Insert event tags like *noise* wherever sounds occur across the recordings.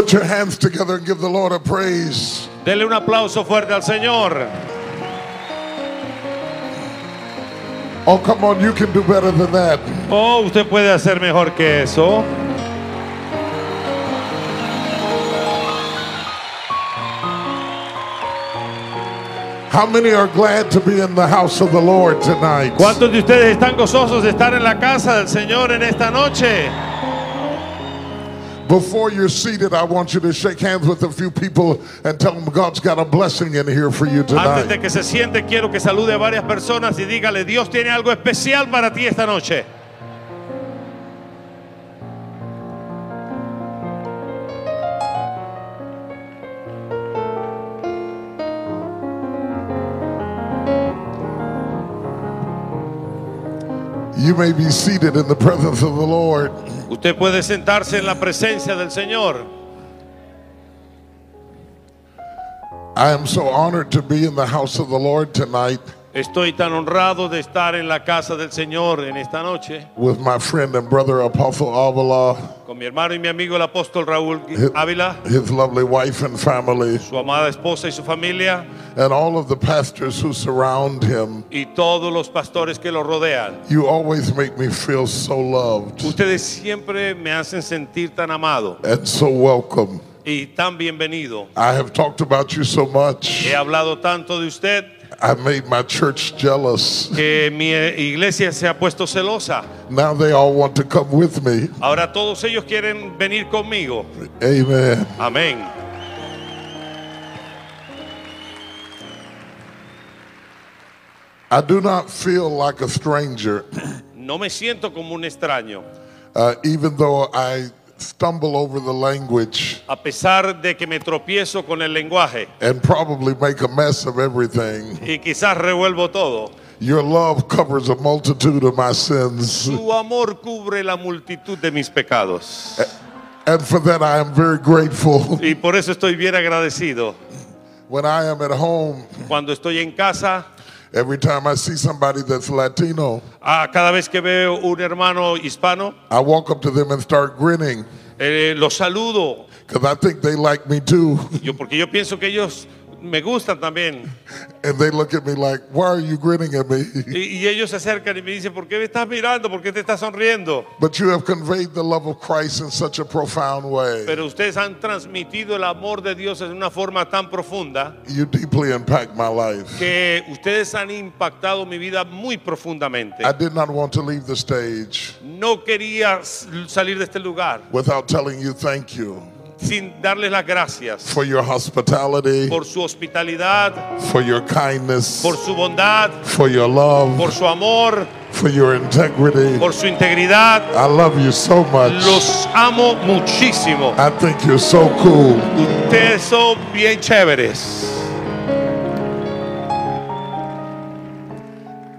Put your hands together and give the Lord a praise. Dele un aplauso fuerte al Señor. Oh, come on, you can do better than that. Oh, usted puede hacer mejor que eso. How many are glad to be in the house of the Lord tonight? ¿Cuántos de ustedes están gozosos de estar en la casa del Señor en esta noche? Before you're seated, I want you to shake hands with a few people and tell them God's got a blessing in here for you tonight. Antes de que se siente, quiero que salude a varias personas y dígale, Dios tiene algo especial para ti esta noche. You may be seated in the presence of the Lord. Usted puede sentarse en la presencia del Señor. I am so honored to be in the house of the Lord tonight Estoy tan honrado de estar en la casa del Señor en esta noche with my friend and brother Apostle Avila, con mi hermano y mi amigo el apóstol Raúl Ávila, his lovely wife and family, su amada esposa y su familia and all of the pastors who surround him. y todos los pastores que lo rodean. You always make me feel so loved Ustedes siempre me hacen sentir tan amado and so welcome. y tan bienvenido. I have talked about you so much. He hablado tanto de usted I made my church jealous. que mi iglesia se ha puesto celosa. Now they all want to come with me. Ahora todos ellos quieren venir conmigo. Amen. Amén. I do not feel like a stranger, No me siento como un extraño, uh, even though I stumble over the language a pesar de que me tropiezo con el lenguaje and probably make a mess of everything. y quizás revuelvo todo. Your love covers a multitude of my sins. Su amor cubre la multitud de mis pecados. And for that, I am very grateful. *laughs* Y por eso estoy bien agradecido. When I am at home, Cuando estoy en casa, every time I see somebody that's Latino, a cada vez que veo un hermano hispano, I walk up to them and start grinning eh, los saludo. because I think they like me too. Yo, porque yo pienso que ellos me gustan también. And they look at me like, Why are you grinning at me? Y, y ellos se acercan y me dicen, ¿por qué me estás mirando? ¿Por qué te estás sonriendo? But you have conveyed the love of Christ in such a profound way. Pero ustedes han transmitido el amor de Dios en una forma tan profunda You deeply impact my life. que ustedes han impactado mi vida muy profundamente. I did not want to leave the stage No quería salir de este lugar without telling you thank you sin darles las gracias for your hospitality, por su hospitalidad, for your kindness, por su bondad, for your love, por su amor, for your integrity. por su integridad. I love you so much. Los amo muchísimo. I think you're so cool. Ustedes son bien chéveres.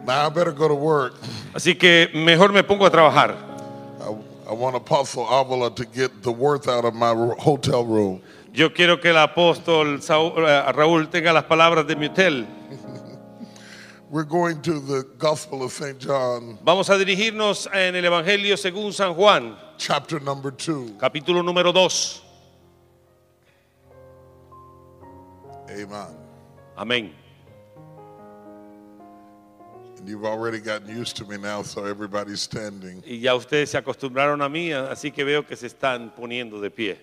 Now I better go to work. Así que mejor me pongo a trabajar. I, want Apostle Avila to get the worth out of my hotel room. Yo quiero que el apóstol eh, Raúl tenga las palabras de mi hotel. *laughs* We're going to the Gospel of St. John, Vamos a dirigirnos en el Evangelio según San Juan, chapter number two. capítulo número 2. Amen. Amén. You've already gotten used to me now, so everybody's standing. Y ya ustedes se acostumbraron a mí, así que veo que se están poniendo de pie.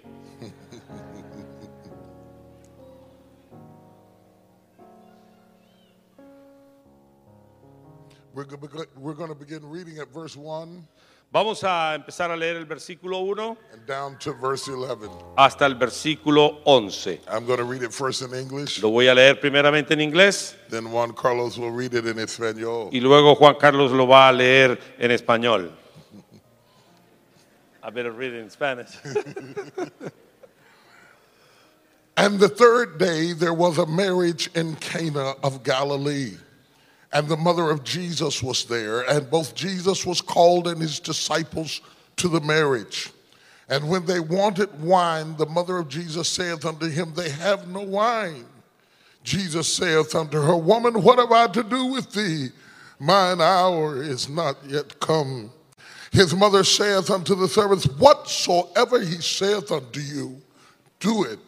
We're going to begin reading at verse 1 Vamos a empezar a leer el versículo 1 and down to verse 11. hasta el versículo 11. I'm going to read it first in English, Lo voy a leer primeramente en inglés then Juan Carlos will read it in Espanol. y luego Juan Carlos lo va a leer en español. I better read it in Spanish. *laughs* And the third day there was a marriage in Cana of Galilee. And the mother of Jesus was there, and both Jesus was called and his disciples to the marriage. And when they wanted wine, the mother of Jesus saith unto him, They have no wine. Jesus saith unto her, Woman, what have I to do with thee? Mine hour is not yet come. His mother saith unto the servants, Whatsoever he saith unto you, do it.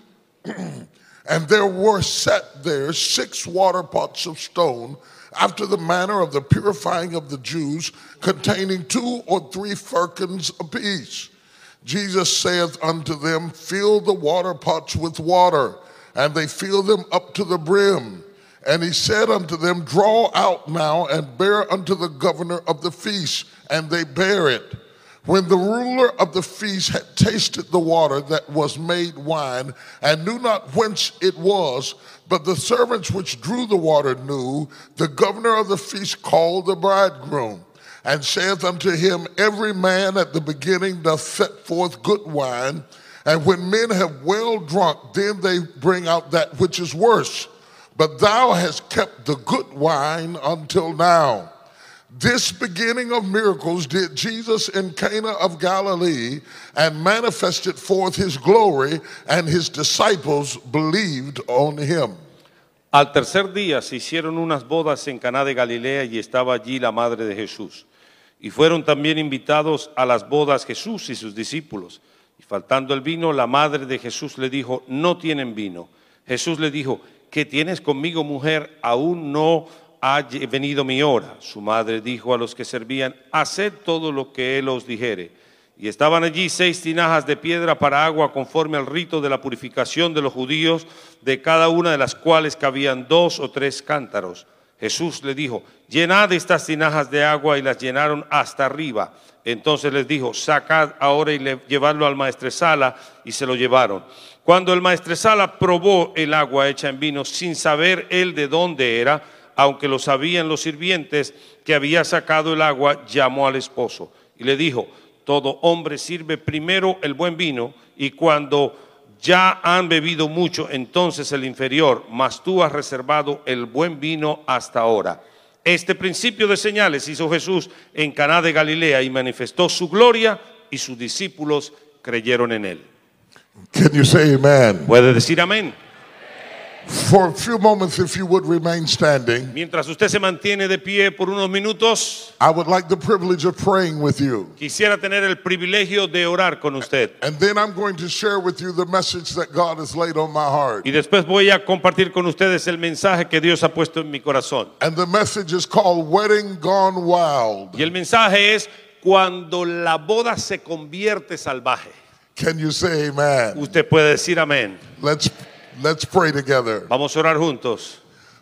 *clears throat* and there were set there six water pots of stone, after the manner of the purifying of the Jews, containing two or three firkins apiece. Jesus saith unto them, Fill the water pots with water. And they filled them up to the brim. And he said unto them, Draw out now and bear unto the governor of the feast. And they bear it. When the ruler of the feast had tasted the water that was made wine, and knew not whence it was, but the servants which drew the water knew, the governor of the feast called the bridegroom, and saith unto him, Every man at the beginning doth set forth good wine, and when men have well drunk, then they bring out that which is worse. But thou hast kept the good wine until now. This beginning of miracles did Jesus in Cana of Galilee and manifested forth his glory, and his disciples believed on him. Al tercer día se hicieron unas bodas en Caná de Galilea y estaba allí la madre de Jesús. Y fueron también invitados a las bodas Jesús y sus discípulos. Y faltando el vino, la madre de Jesús le dijo, no tienen vino. Jesús le dijo, ¿qué tienes conmigo, mujer? Aún no ha venido mi hora. Su madre dijo a los que servían, haced todo lo que él os dijere. Y estaban allí seis tinajas de piedra para agua conforme al rito de la purificación de los judíos, de cada una de las cuales cabían dos o tres cántaros. Jesús le dijo, llenad estas tinajas de agua y las llenaron hasta arriba. Entonces les dijo, sacad ahora y le- llevadlo al maestresala y se lo llevaron. Cuando el maestresala probó el agua hecha en vino sin saber él de dónde era, aunque lo sabían los sirvientes que había sacado el agua, llamó al esposo y le dijo, todo hombre sirve primero el buen vino y cuando ya han bebido mucho, entonces el inferior, mas tú has reservado el buen vino hasta ahora. Este principio de señales hizo Jesús en Caná de Galilea y manifestó su gloria y sus discípulos creyeron en él. Can you say amen? Puede decir amén. For a few moments, if you would remain standing, Mientras usted se mantiene de pie por unos minutos, I would like the privilege of praying with you. quisiera tener el privilegio de orar con usted. And then I'm going to share with you the message that God has laid on my heart. Y después voy a compartir con ustedes el mensaje que Dios ha puesto en mi corazón. And the message is called Wedding Gone Wild. Y el mensaje es cuando la boda se convierte salvaje. Can you say amen? Usted puede decir amén. Let's let's pray together. Vamos a orar juntos.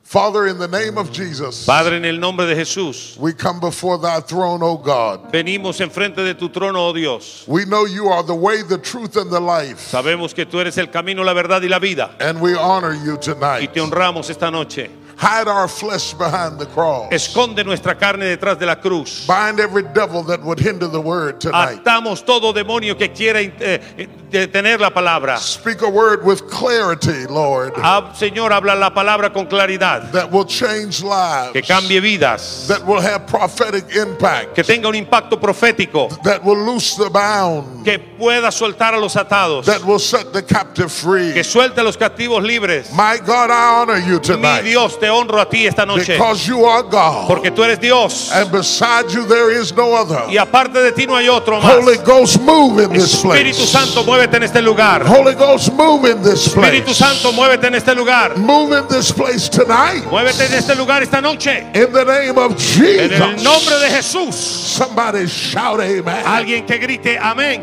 Father, in the name of Jesus, Padre, en el nombre de Jesús, we come before thy throne, O God. venimos enfrente de tu trono, oh Dios. We know you are the way, the truth, and the life. Sabemos que tú eres el camino, la verdad y la vida. And we honor you tonight. Y te honramos esta noche. Hide our flesh behind the cross. Esconde nuestra carne detrás de la cruz. Bind every devil that would hinder the word tonight. Atamos todo demonio que quiera eh, eh, detener la palabra. Speak a word with clarity, Lord, Ah, Señor, habla la palabra con claridad. that will change lives, Que cambie vidas. that will have prophetic impact, Que tenga un impacto profético. that will loose the bound, Que pueda soltar a los atados. that will set the captive free. Que suelte a los captivos libres. My God, I honor you Mi tonight Dios, te honro a ti esta noche. because you are God, Porque tú eres Dios. and beside you there is no other. Y aparte de ti no hay otro Holy más. Ghost, move in this Espíritu place. Santo, muévete en este lugar. Holy Ghost, move in this Espíritu place. Santo, muévete en este lugar. Move in this place tonight. Muévete en este lugar esta noche. In the name of En el Jesus. nombre de Jesús. Somebody shout amen. Alguien que grite amén.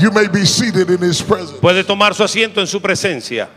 You may be seated in his presence. Puede tomar su asiento en su presencia.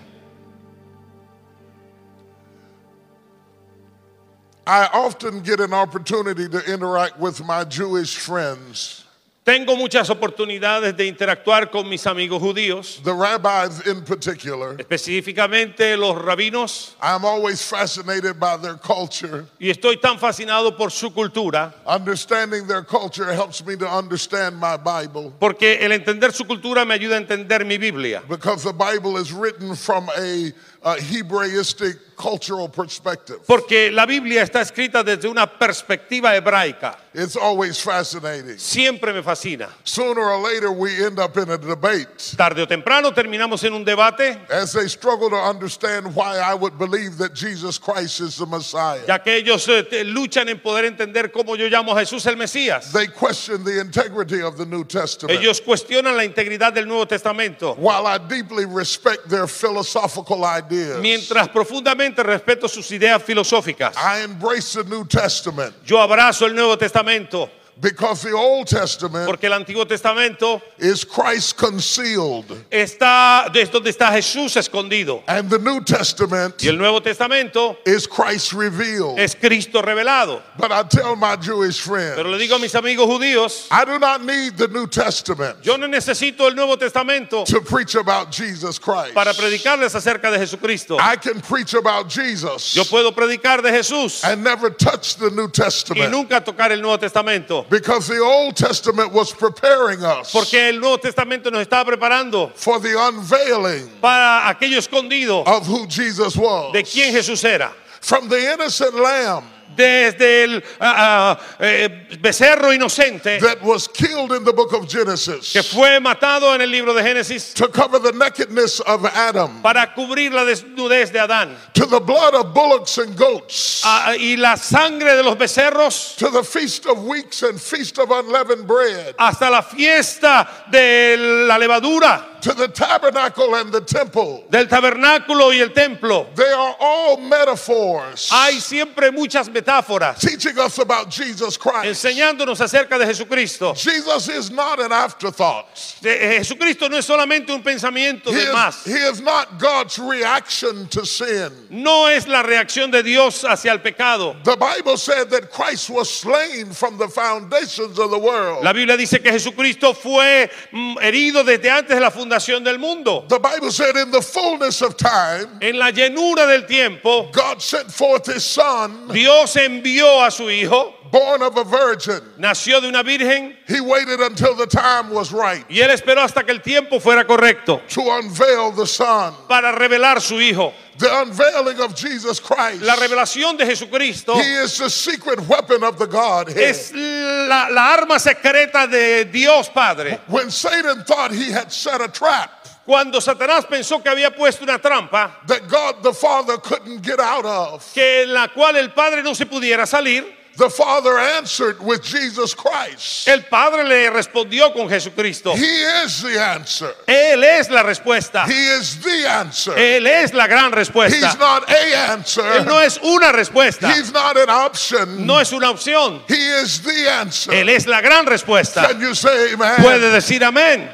I often get an opportunity to interact with my Jewish friends, Tengo muchas oportunidades de interactuar con mis amigos judíos, the rabbis in particular. específicamente los rabinos, I'm always fascinated by their culture. y estoy tan fascinado por su cultura, Understanding their culture helps me to understand my Bible porque el entender su cultura me ayuda a entender mi Biblia, because the Bible is written from a, uh, Hebraistic cultural perspective. Porque la Biblia está escrita desde una perspectiva hebraica. It's always fascinating. Siempre me fascina. Sooner or later, we end up in a debate Tarde o temprano terminamos en un debate, as they struggle to understand why I would believe that Jesus Christ is the Messiah. ya que ellos eh, luchan en poder entender cómo yo llamo a Jesús el Mesías. They question the integrity of the New Testament. Ellos cuestionan la integridad del Nuevo Testamento. While I deeply respect their philosophical ideas, Mientras profundamente respeto sus ideas filosóficas, I embrace the New Testament. Yo abrazo el Nuevo Testamento because the Old Testament porque el Antiguo Testamento is Christ concealed, está es donde está Jesús escondido and the New Testament y el Nuevo Testamento is Christ revealed. es Cristo revelado. But I tell my Jewish friends, Pero le digo a mis amigos judíos, I do not need the New Testament yo no necesito el Nuevo Testamento to preach about Jesus Christ. para predicarles acerca de Jesucristo. I can preach about Jesus Yo puedo predicar de Jesús and never touch the New y Testament nunca tocar el Nuevo Testamento. Because the Old Testament was preparing us Porque el Nuevo Testamento nos está preparando for the unveiling para aquello escondido of who Jesus was. de quién Jesús era. From the innocent lamb Desde el ah, eh, becerro inocente that was killed in the book of Genesis que fue matado en el libro de Génesis to cover the nakedness of Adam, para cubrir la desnudez de Adán. to the blood of bullocks and goats, Ah, y la sangre de los becerros to the feast of weeks and feast of unleavened bread, hasta la fiesta de la levadura to the tabernacle and the temple. del tabernáculo y el templo. They are all metaphors Hay siempre muchas metáforas teaching us about Jesus Christ. enseñándonos acerca de Jesucristo. Jesus is not an afterthought. Eh, Jesucristo no es solamente un pensamiento He de is, más. he is not God's reaction to sin. No es la reacción de Dios hacia el pecado. The Bible said that Christ was slain from the foundations of the world. La Biblia dice que Jesucristo fue mm, herido desde antes de la fundación del mundo. The Bible said in the fullness of time, En la llenura del tiempo, God sent forth his son, Dios envió a su Hijo, born of a virgin. nació de una virgen He waited until the time was right y él esperó hasta que el tiempo fuera correcto to unveil the son. para revelar su Hijo. The unveiling of Jesus Christ. La revelación de Jesucristo He is the secret weapon of the Godhead. es la, la arma secreta de Dios Padre. When Satan thought he had set a trap Cuando Satanás pensó que había puesto una trampa, that God the Father couldn't get out of, que en la cual el Padre no se pudiera salir, the Father answered with Jesus Christ. el Padre le respondió con Jesucristo. He is the answer. Él es la respuesta. He is the answer. Él es la gran respuesta. He's not a answer. Él no es una respuesta, He's not an option. no es una opción. He is the answer. Él es la gran respuesta. Can you say amen? Puede decir amén.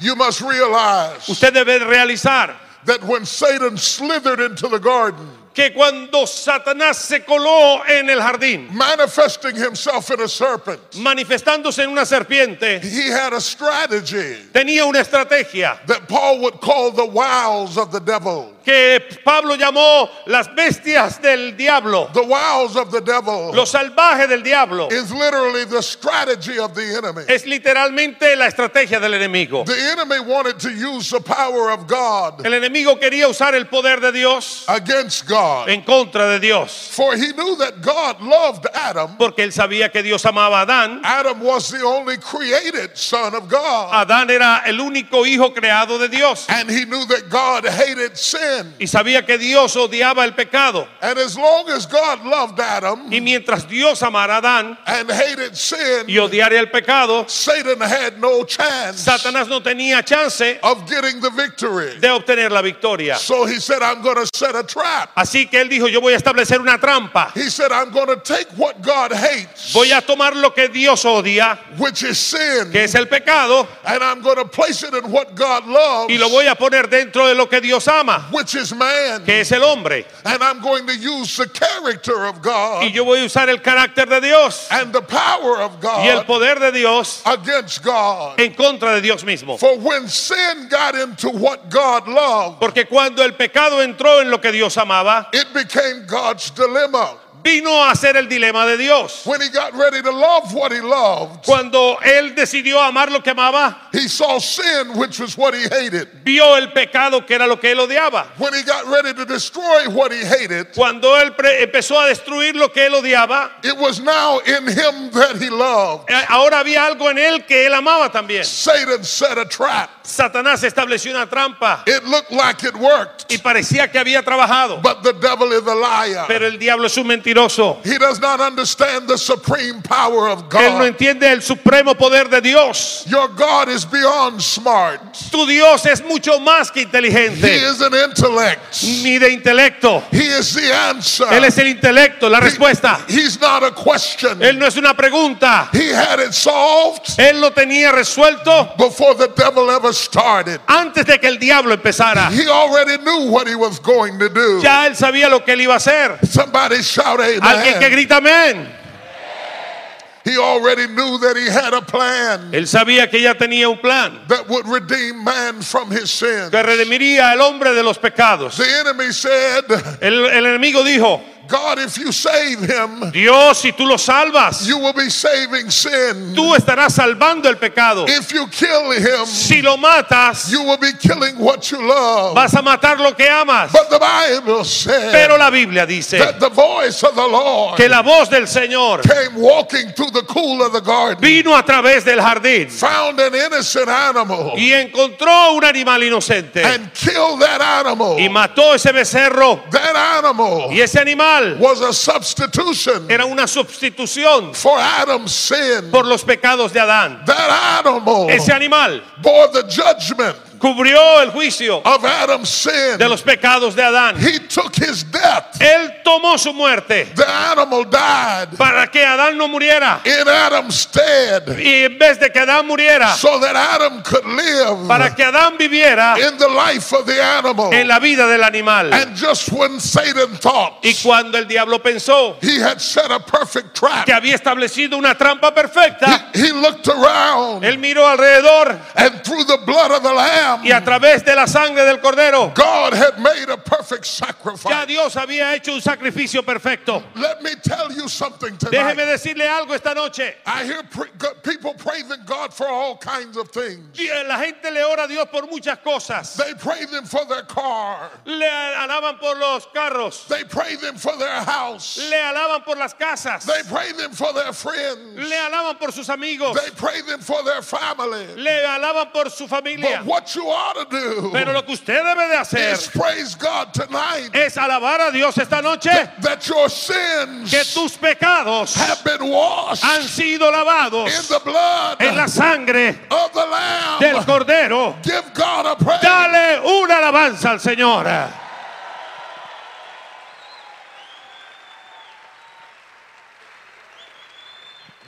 You must realize Usted debe realizar that when Satan slithered into the garden, que cuando Satanás se coló en el jardín, manifesting himself in a serpent, manifestándose en una serpiente, he had a strategy tenía una estrategia that Paul would call the wiles of the devil. que Pablo llamó las bestias del diablo, The wiles of the devil lo salvaje del diablo. is literally the strategy of the enemy. Es literalmente la estrategia del enemigo. The enemy wanted to use the power of God El enemigo quería usar el poder de Dios against God. En contra de Dios, For he knew that God loved Adam. porque él sabía que Dios amaba a Adán. Adam was the only created son of God. Adán era el único hijo creado de Dios And he knew that God hated sin. y sabía que Dios odiaba el pecado. And as long as God loved Adam Y mientras Dios amara a Adán and hated sin, y odiara el pecado, Satan had no chance Satanás no tenía chance of getting the victory. de obtener la victoria. So he said, I'm going to set a trap. Así que él dijo, yo voy a establecer una trampa. He said, I'm going to take what God hates, Voy a tomar lo que Dios odia, which is sin, que es el pecado, and I'm going to place it in what God loves, y lo voy a poner dentro de lo que Dios ama, which is man. que es el hombre. And I'm going to use the character of God Y yo voy a usar el carácter de Dios and the power of y el God poder de Dios against God. en contra de Dios mismo. For when sin got into what God loved, Porque cuando el pecado entró en lo que Dios amaba, it became God's dilemma. Vino a ser el dilema de Dios. When he got ready to love what he loved, Cuando él decidió amar lo que amaba, he saw sin, which was what he hated. vio el pecado que era lo que él odiaba. When he got ready to destroy what he hated, Cuando él empezó a destruir lo que él odiaba, it was now in him that he loved. eh, ahora había algo en él que él amaba también. Satan set a trap. Satanás estableció una trampa It looked like it worked, y parecía que había trabajado. but the devil is a liar. Pero el diablo es un mentiroso. He does not understand the supreme power of Él no God. entiende el supremo poder de Dios. Your God is beyond smart. Tu Dios es mucho más que He inteligente, is an intellect. ni de intelecto. He is the answer. Él es el intelecto, la respuesta. He's not a question. Él no es una pregunta. He had it solved Él lo tenía resuelto before the devil ever started. antes de que el diablo empezara. He already knew what he was going to do. Ya él sabía lo que él iba a hacer. Somebody shout Alguien que amen. grita amén. He already knew that he had a plan Él sabía que ya tenía un plan that would redeem man from his sins. que redimiría al hombre de los pecados. The enemy said, El, el enemigo dijo, God, if you save him, Dios, si tú lo salvas, you will be saving sin. tú estarás salvando el pecado. If you kill him, Si lo matas, you will be killing what you love. vas a matar lo que amas. But the Bible said Pero la Biblia dice that the voice of the Lord que la voz del Señor came walking through the cool of the garden, vino a través del jardín found an innocent animal, y encontró un animal inocente and killed that animal. y mató ese becerro. That animal Y ese animal was a substitution era una sustitución for Adam's sin. por los pecados de Adán. That animal Ese animal bore the judgment cubrió el juicio of Adam's sin. de los pecados de Adán. He took his death. Él tomó su muerte The animal died para que Adán no muriera. in Adam's stead Y en vez de que Adán muriera, so that Adam could live para que Adán viviera in the life of the animal. en la vida del animal. And just when Satan thought Y cuando el diablo pensó he had set a perfect trap, que había establecido una trampa perfecta, he, he looked around él miró alrededor and through the blood of the Lamb, y a través de la sangre del cordero, had made a perfect ya sacrifice. Dios había hecho un sacrificio perfecto. Let me tell you something Déjeme decirle algo esta noche. I hear pre- people praising God for all kinds of things. Eh, La gente le ora a Dios por muchas cosas. They praise Him for their car. Le alaban por los carros. They praise Him for their house. Le alaban por las casas. They praise Him for their friends. Le alaban por sus amigos. They praise Him for their family. Le alaban por su familia. But what you ought to do Pero lo que usted debe de hacer praise God tonight es alabar a Dios esta noche that your sins que tus pecados have been washed han sido in lavados the blood en la sangre of the Lamb. del Cordero. Give God a praise. Dale una alabanza al Señor.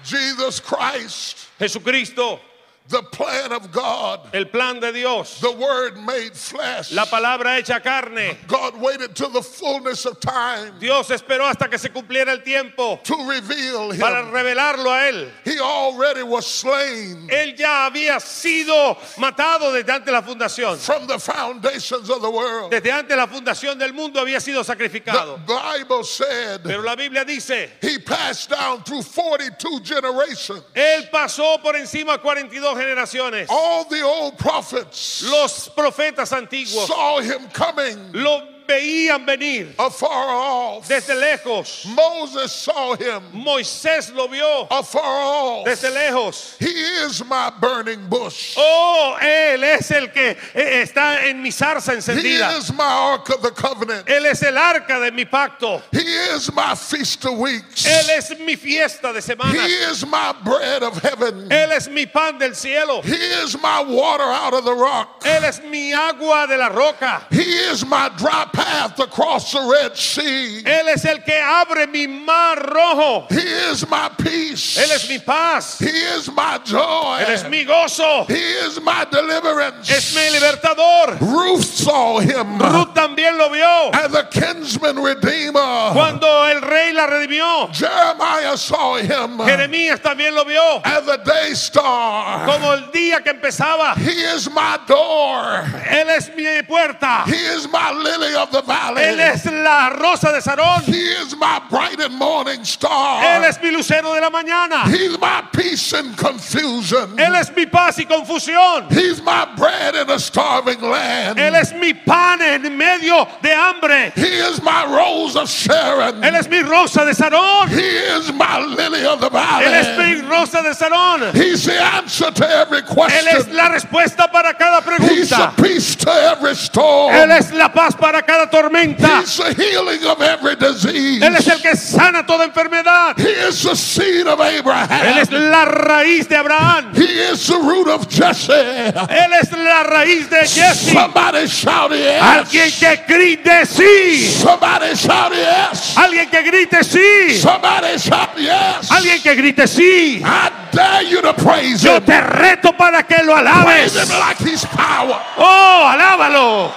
Jesus Christ, Jesucristo, the plan of God, el plan de Dios, the Word made flesh. la palabra hecha carne. God waited till the fullness of time Dios esperó hasta que se cumpliera el tiempo to reveal para Him. revelarlo a Él. He already was slain Él ya había sido matado desde antes de la fundación. from the foundations of the world. Desde antes de la fundación del mundo había sido The sacrificado. Bible said Pero la Biblia dice, He passed down through 42 generations. Él pasó por encima 42 generaciones. All the old prophets Los profetas antiguos saw Him coming lo veían venir afar off. desde lejos. Moses saw Him Moisés lo vio afar off. desde lejos. He is my burning bush. Oh, Él es el que eh, está en mi zarza He encendida. is my ark of the covenant. Él es el arca de mi pacto. He is my feast of weeks. Él es mi fiesta de He semanas. is my bread of heaven. Él es mi pan del cielo. He is my water out of the rock. Él es mi agua de la roca. He is my dry path across the Red Sea. Él es el que abre mi mar rojo. He is my peace. Él es mi paz. He is my joy. Él es mi gozo. He is my deliverance. Es mi libertador. Ruth saw him Ruth también lo vio. the kinsman redeemer. Cuando el rey la redimió. Jeremiah saw him Jeremías también lo vio. the day star. Como el día que empezaba. He is my door. Él es mi puerta. He is my lily of the valley. Él es la rosa de Sarón. He is my bright and morning star. Él es mi lucero de la mañana. He's my peace in confusion. Él es mi paz y confusión. He's my bread in a starving land. Él es mi pan en medio de hambre. He is my rose of Sharon. Él es mi rosa de Sarón. He is my lily of the Él es valley. mi rosa de Sarón. He's the answer to every Él es question. la respuesta para cada He's the pregunta. peace to every storm. Él es la paz para cada tormenta. He's the healing of every disease. Él es el que sana toda enfermedad. He is the seed of Él Abraham. es la raíz de Abraham. He is the root of Jesse. Él es la raíz de Jesse. Somebody shout Alguien. Que grite sí. Somebody shout yes. Alguien que grite sí. Somebody shout yes. Alguien que grite sí. I dare you to praise Yo te reto para que lo Praise him alabes. like he's power. Oh, alábalo.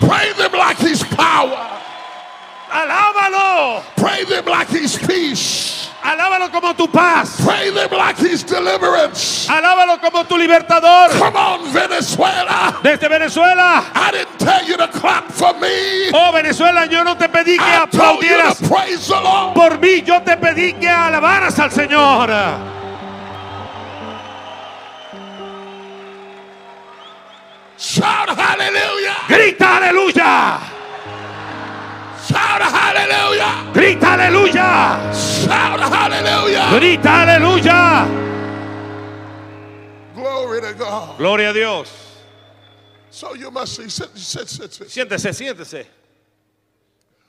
Praise him like he's power. Alábalo. Praise him like he's peace. Alábalo como tu paz. Praise him like he's deliverance. Alábalo como tu libertador. Come on, Venezuela. Desde Venezuela. I didn't tell you to clap for me. Oh, Venezuela, yo no te pedí que I told you aplaudieras to praise the Lord. por mí, yo te pedí que alabaras al Señor. Shout hallelujah. Grita aleluya. Shout hallelujah. Grita aleluya. Shout hallelujah. Grita aleluya. Glory to God. Gloria a Dios. So you must see. Sit, sit, sit. Siéntese, siéntese.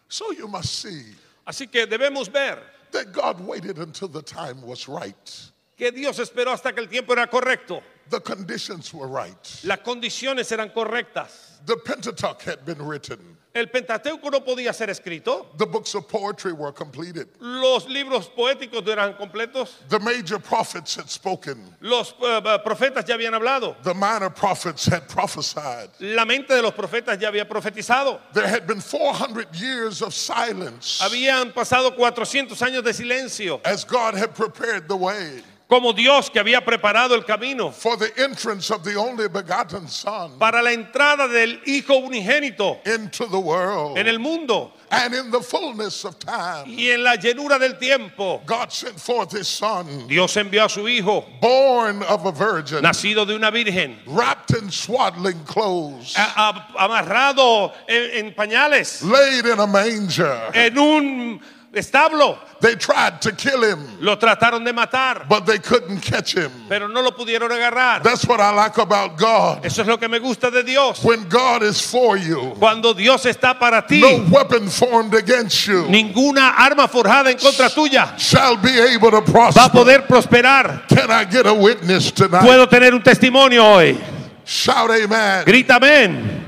So you must see Así que debemos ver that God waited until the time was right. que Dios esperó hasta que el tiempo era correcto. The conditions were right. Las condiciones eran correctas. The Pentateuch had been written. El Pentateuco no podía ser escrito. The books of poetry were completed. Los libros poéticos eran completos. The major prophets had spoken. Los eh, profetas ya habían hablado. The minor prophets had prophesied. La mente de los profetas ya había profetizado. There had been 400 years of silence Habían pasado 400 años de silencio. as God had prepared the way Como Dios que había preparado el camino for the entrance of the only begotten Son para la entrada del Hijo unigénito into the world. en el mundo And in the fullness of time, y en la llenura del tiempo. God sent forth His Son, Dios envió a su Hijo, born of a virgin, nacido de una virgen, wrapped in swaddling clothes, a- a- amarrado en, en pañales, laid in a manger. en un establo. They tried to kill him, Lo trataron de matar, but they couldn't catch him. pero no lo pudieron agarrar. That's what I like about God. Eso es lo que me gusta de Dios. When God is for you, Cuando Dios está para ti, no weapon formed against you ninguna arma forjada en contra tuya shall be able to va a prosper. poder prosperar. Can I get a witness tonight? Puedo tener un testimonio hoy. Shout amen. Grita amén.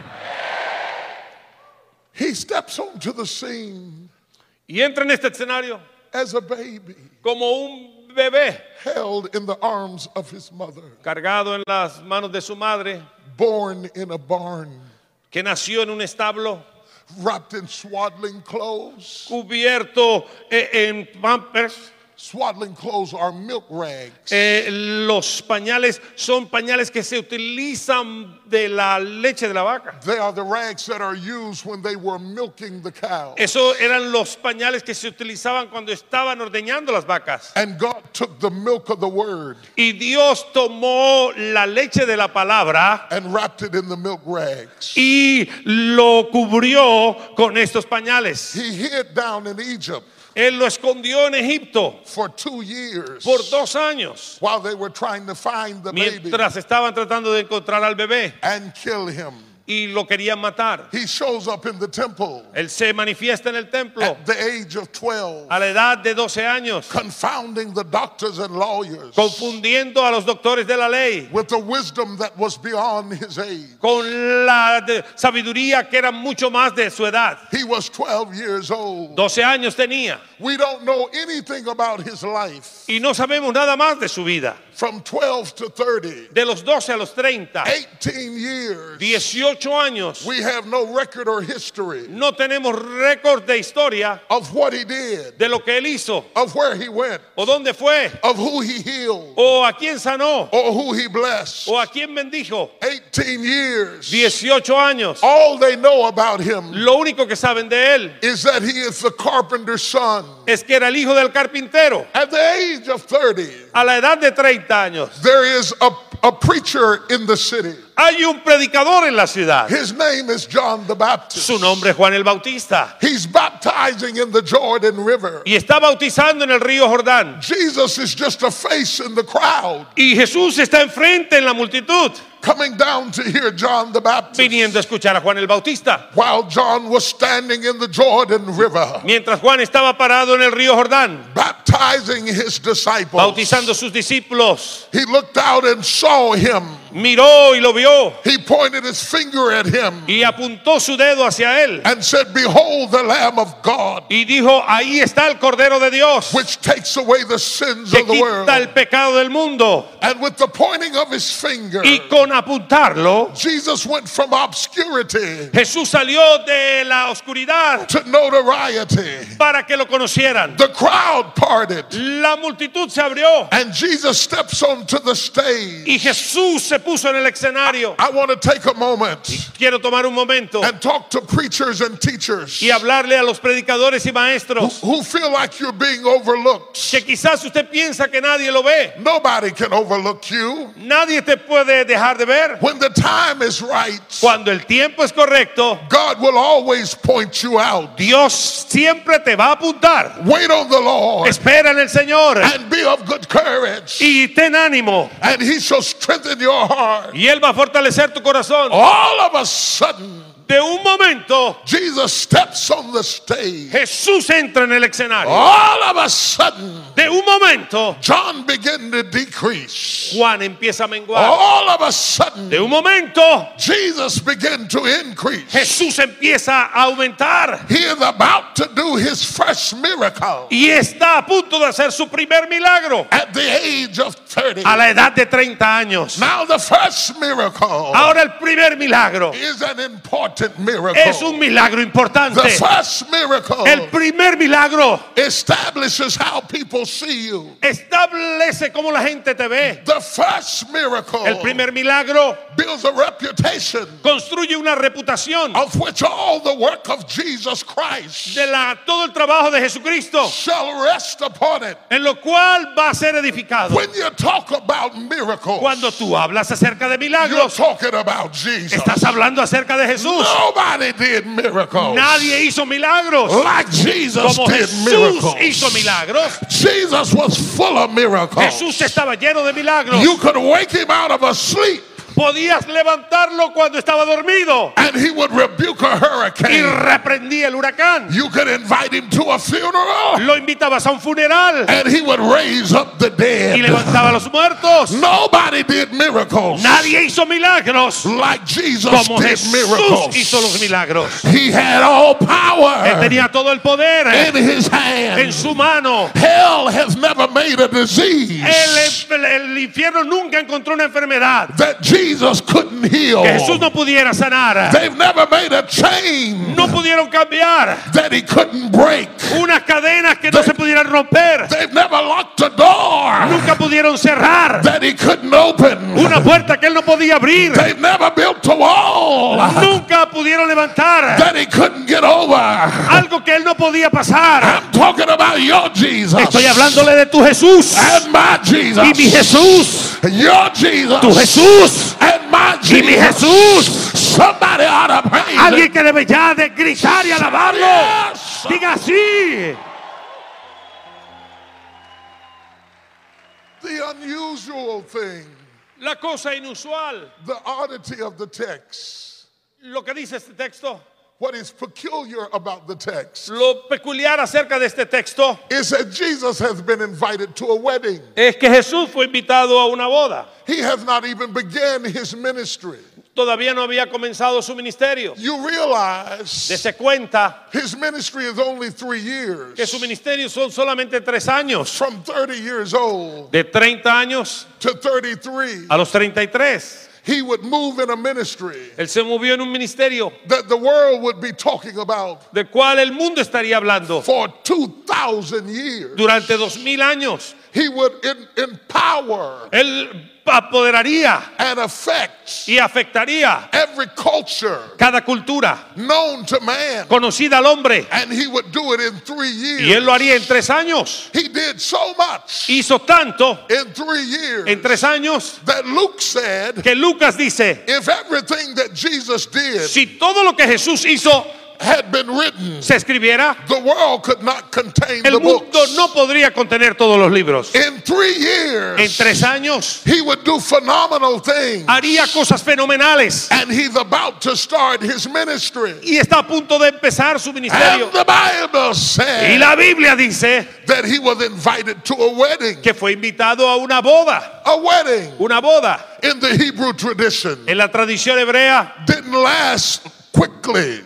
He steps onto the scene Y entra en este escenario as a baby, como un bebé held in the arms of his mother, cargado en las manos de su madre, born in a barn, que nació en un establo, wrapped in swaddling clothes. cubierto eh, en pampers. Swaddling clothes are milk rags. Eh, los pañales son pañales que se utilizan de la leche de la vaca. They are the rags that are used when they were milking the cow. Eso eran los pañales que se utilizaban cuando estaban ordeñando las vacas. And God took the milk of the word Y Dios tomó la leche de la palabra and wrapped it in the milk rags. y lo cubrió con estos pañales. He hid down in Egypt Él lo escondió en Egipto for two years por dos años while they were trying to find the baby mientras estaban tratando de encontrar al bebé and kill him. Y lo querían matar. He shows up in the temple Él se manifiesta en el templo at the age of 12, a la edad de 12 años, confounding the doctors and lawyers confundiendo a los doctores de la ley with the wisdom that was beyond his age. con la sabiduría que era mucho más de su edad. He was 12 years old. 12 años tenía We don't know anything about his life, y no sabemos nada más de su vida. From 12 to 30, de los 12 a los 30, 18 years. 18 años. We have no record or history No tenemos récord de historia of what he did, de lo que él hizo, of where he went, o dónde fue, of who he healed, o a quién sanó, or who he blessed. o a quién bendijo. 18 years. 18 años. All they know about him Lo único que saben de él is that he is the carpenter's son. es que era el hijo del carpintero. At the age of 30, A la edad de 30 años, there is a, a preacher in the city. Hay un predicador en la ciudad. His name is John the Baptist. Su nombre es Juan el Bautista. He's baptizing in the Jordan River. Y está bautizando en el río Jordán. Jesus is just a face in the crowd Y Jesús está enfrente en la multitud, coming down to hear John the Baptist. viniendo a escuchar a Juan el Bautista. While John was standing in the Jordan River, Mientras Juan estaba parado en el río Jordán, baptizing his disciples, bautizando sus discípulos, he looked out and saw him. Miró y lo vio He pointed his finger at him y apuntó su dedo hacia él and said, Behold the Lamb of God, y dijo, ahí está el Cordero de Dios which takes away the sins que of the world. el pecado del mundo. And with the pointing of his finger, Y con apuntarlo, Jesus went from obscurity Jesús salió de la oscuridad to notoriety. para que lo conocieran. The crowd parted, La multitud se abrió and Jesus steps onto the stage. y Jesús se puso en el escenario. I want to take a moment Quiero tomar un momento and talk to preachers and teachers y hablarle a los predicadores y maestros who feel like you're being overlooked. que quizás usted piensa que nadie lo ve. Nobody can overlook you. Nadie te puede dejar de ver. When the time is right, Cuando el tiempo es correcto, God will always point you out. Dios siempre te va a apuntar. Wait on the Lord Espera en el Señor and be of good courage, y ten ánimo. and He shall strengthen your heart. Y Él va a fortalecer tu corazón. All of a sudden, De un momento, Jesus steps on the stage. Jesús entra en el escenario. All of a sudden, De un momento, John began to decrease. Juan empieza a menguar. All of a sudden, De un momento, Jesus began to increase. Jesús empieza a aumentar. He is about to do his first miracle Y está a punto de hacer su primer milagro at the age of 30. a la edad de 30 años. Now, the first miracle Ahora el primer milagro is an important miracle. es un milagro importante. The first miracle El primer milagro establishes how people see you. establece cómo la gente te ve. The first miracle El primer milagro builds a reputation construye una reputación of which all the work of Jesus Christ de la, todo el trabajo de Jesucristo, shall rest upon it. en lo cual va a ser edificado. When you talk about miracles, Cuando tú hablas acerca de you're milagros, talking about Jesus. estás hablando acerca de Jesús. Nobody did miracles Nadie hizo milagros like Jesus como did Jesús miracles. hizo milagros. Jesus was full of miracles. Jesús estaba lleno de milagros. You could wake him out of a sleep Podías levantarlo cuando estaba dormido and he would rebuke a y hurricane. reprendía el huracán. You could invite him to a funeral Lo invitabas a un funeral and he would raise up the y dead. levantaba a los muertos. Nobody did miracles Nadie hizo milagros like Jesus como did Jesús miracles. hizo los milagros. He had all Él power tenía todo el poder in his en hand. su mano. Hell has never made a disease El, el infierno nunca encontró una enfermedad that Jesus couldn't heal. que Jesús no pudiera sanar. They've never made a chain No pudieron cambiar that he couldn't break. unas cadenas que no se pudieran romper. They've never locked a door Nunca pudieron cerrar that he couldn't open. una puerta que él no podía abrir. They've never built a wall Nunca pudieron levantar that he couldn't get over. algo que él no podía pasar. I'm talking about your Jesus Estoy hablándole de tu Jesús and my Jesus. y mi Jesús. Your Jesus Tu Jesús y mi. Jesús. Alguien que debe ya de gritar y alabarlo. Diga así. The unusual thing, La cosa inusual, the oddity of the text. lo que dice este texto, what is peculiar about the text Lo peculiar acerca de este texto is that Jesus has been invited to a wedding. es que Jesús fue invitado a una boda. He has not even began his ministry. Todavía no había comenzado su ministerio. You realize Dese cuenta his ministry is only three years. que su ministerio son solamente tres años. From 30 years old De 30 años to 33, a los 33. He would move in a ministry Él se movió en un ministerio that the world would be talking about del cual el mundo estaría hablando for 2,000 years. durante dos mil años. He would in- empower Él apoderaría and affect y afectaría every culture cada cultura known to man. conocida al hombre. And he would do it in three years. Y él lo haría en tres años. He did so much Hizo tanto in three years en tres años that Luke said que Lucas dice, if everything that Jesus did si todo lo que Jesús hizo had been written, se escribiera, the world could not contain the el mundo books. no podría contener todos los libros. In three En years, tres años he would do phenomenal things. haría cosas fenomenales. And he's about to start his ministry. Y está a punto de empezar su ministerio. And the Bible Y said la Biblia dice that he was invited to a wedding. que fue invitado a una boda. A wedding Una boda in the Hebrew tradition en la tradición hebrea didn't last quickly,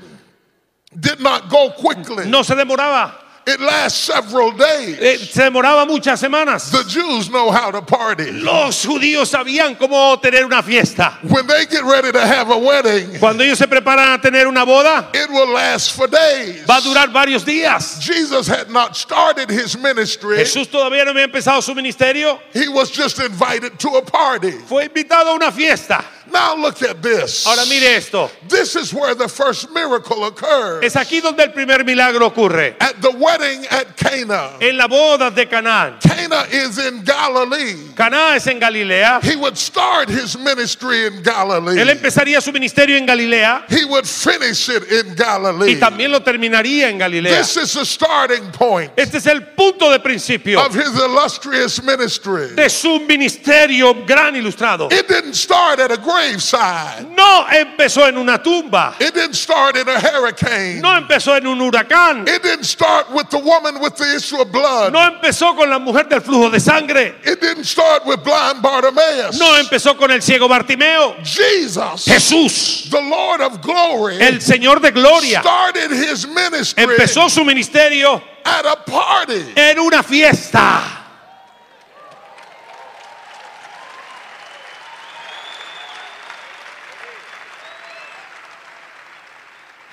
did not go quickly. no se demoraba. It lasts several days. Eh, se demoraba muchas semanas. The Jews know how to party. Los judíos sabían cómo tener una fiesta. When they get ready to have a wedding, Cuando ellos se preparan a tener una boda, it will last for days. va a durar varios días. Jesus had not started his ministry. Jesús todavía no había empezado su ministerio. He was just invited to a party. Fue invitado a una fiesta. Now look at this. Ahora mire esto. This is where the first miracle occurs. Es aquí donde el primer milagro ocurre. At the wedding at Cana. En la boda de Canaán. Cana is in Galilee. Caná es en Galilea. He would start his ministry in Galilee. Él empezaría su ministerio en Galilea He would finish it in Galilee. y también lo terminaría en Galilea. This is the starting point Este es el punto de principio of his illustrious ministry. de su ministerio gran ilustrado. It didn't start at a graveside. No empezó en una tumba. It didn't start in a hurricane. No empezó en un huracán. It didn't start with the woman with the issue of blood. No empezó con la mujer del flujo de sangre. It didn't start with blind Bartimaeus. No empezó con el ciego Bartimeo. Jesus, Jesús, the Lord of glory, el Señor de gloria, started his ministry empezó su ministerio at a party. en una fiesta.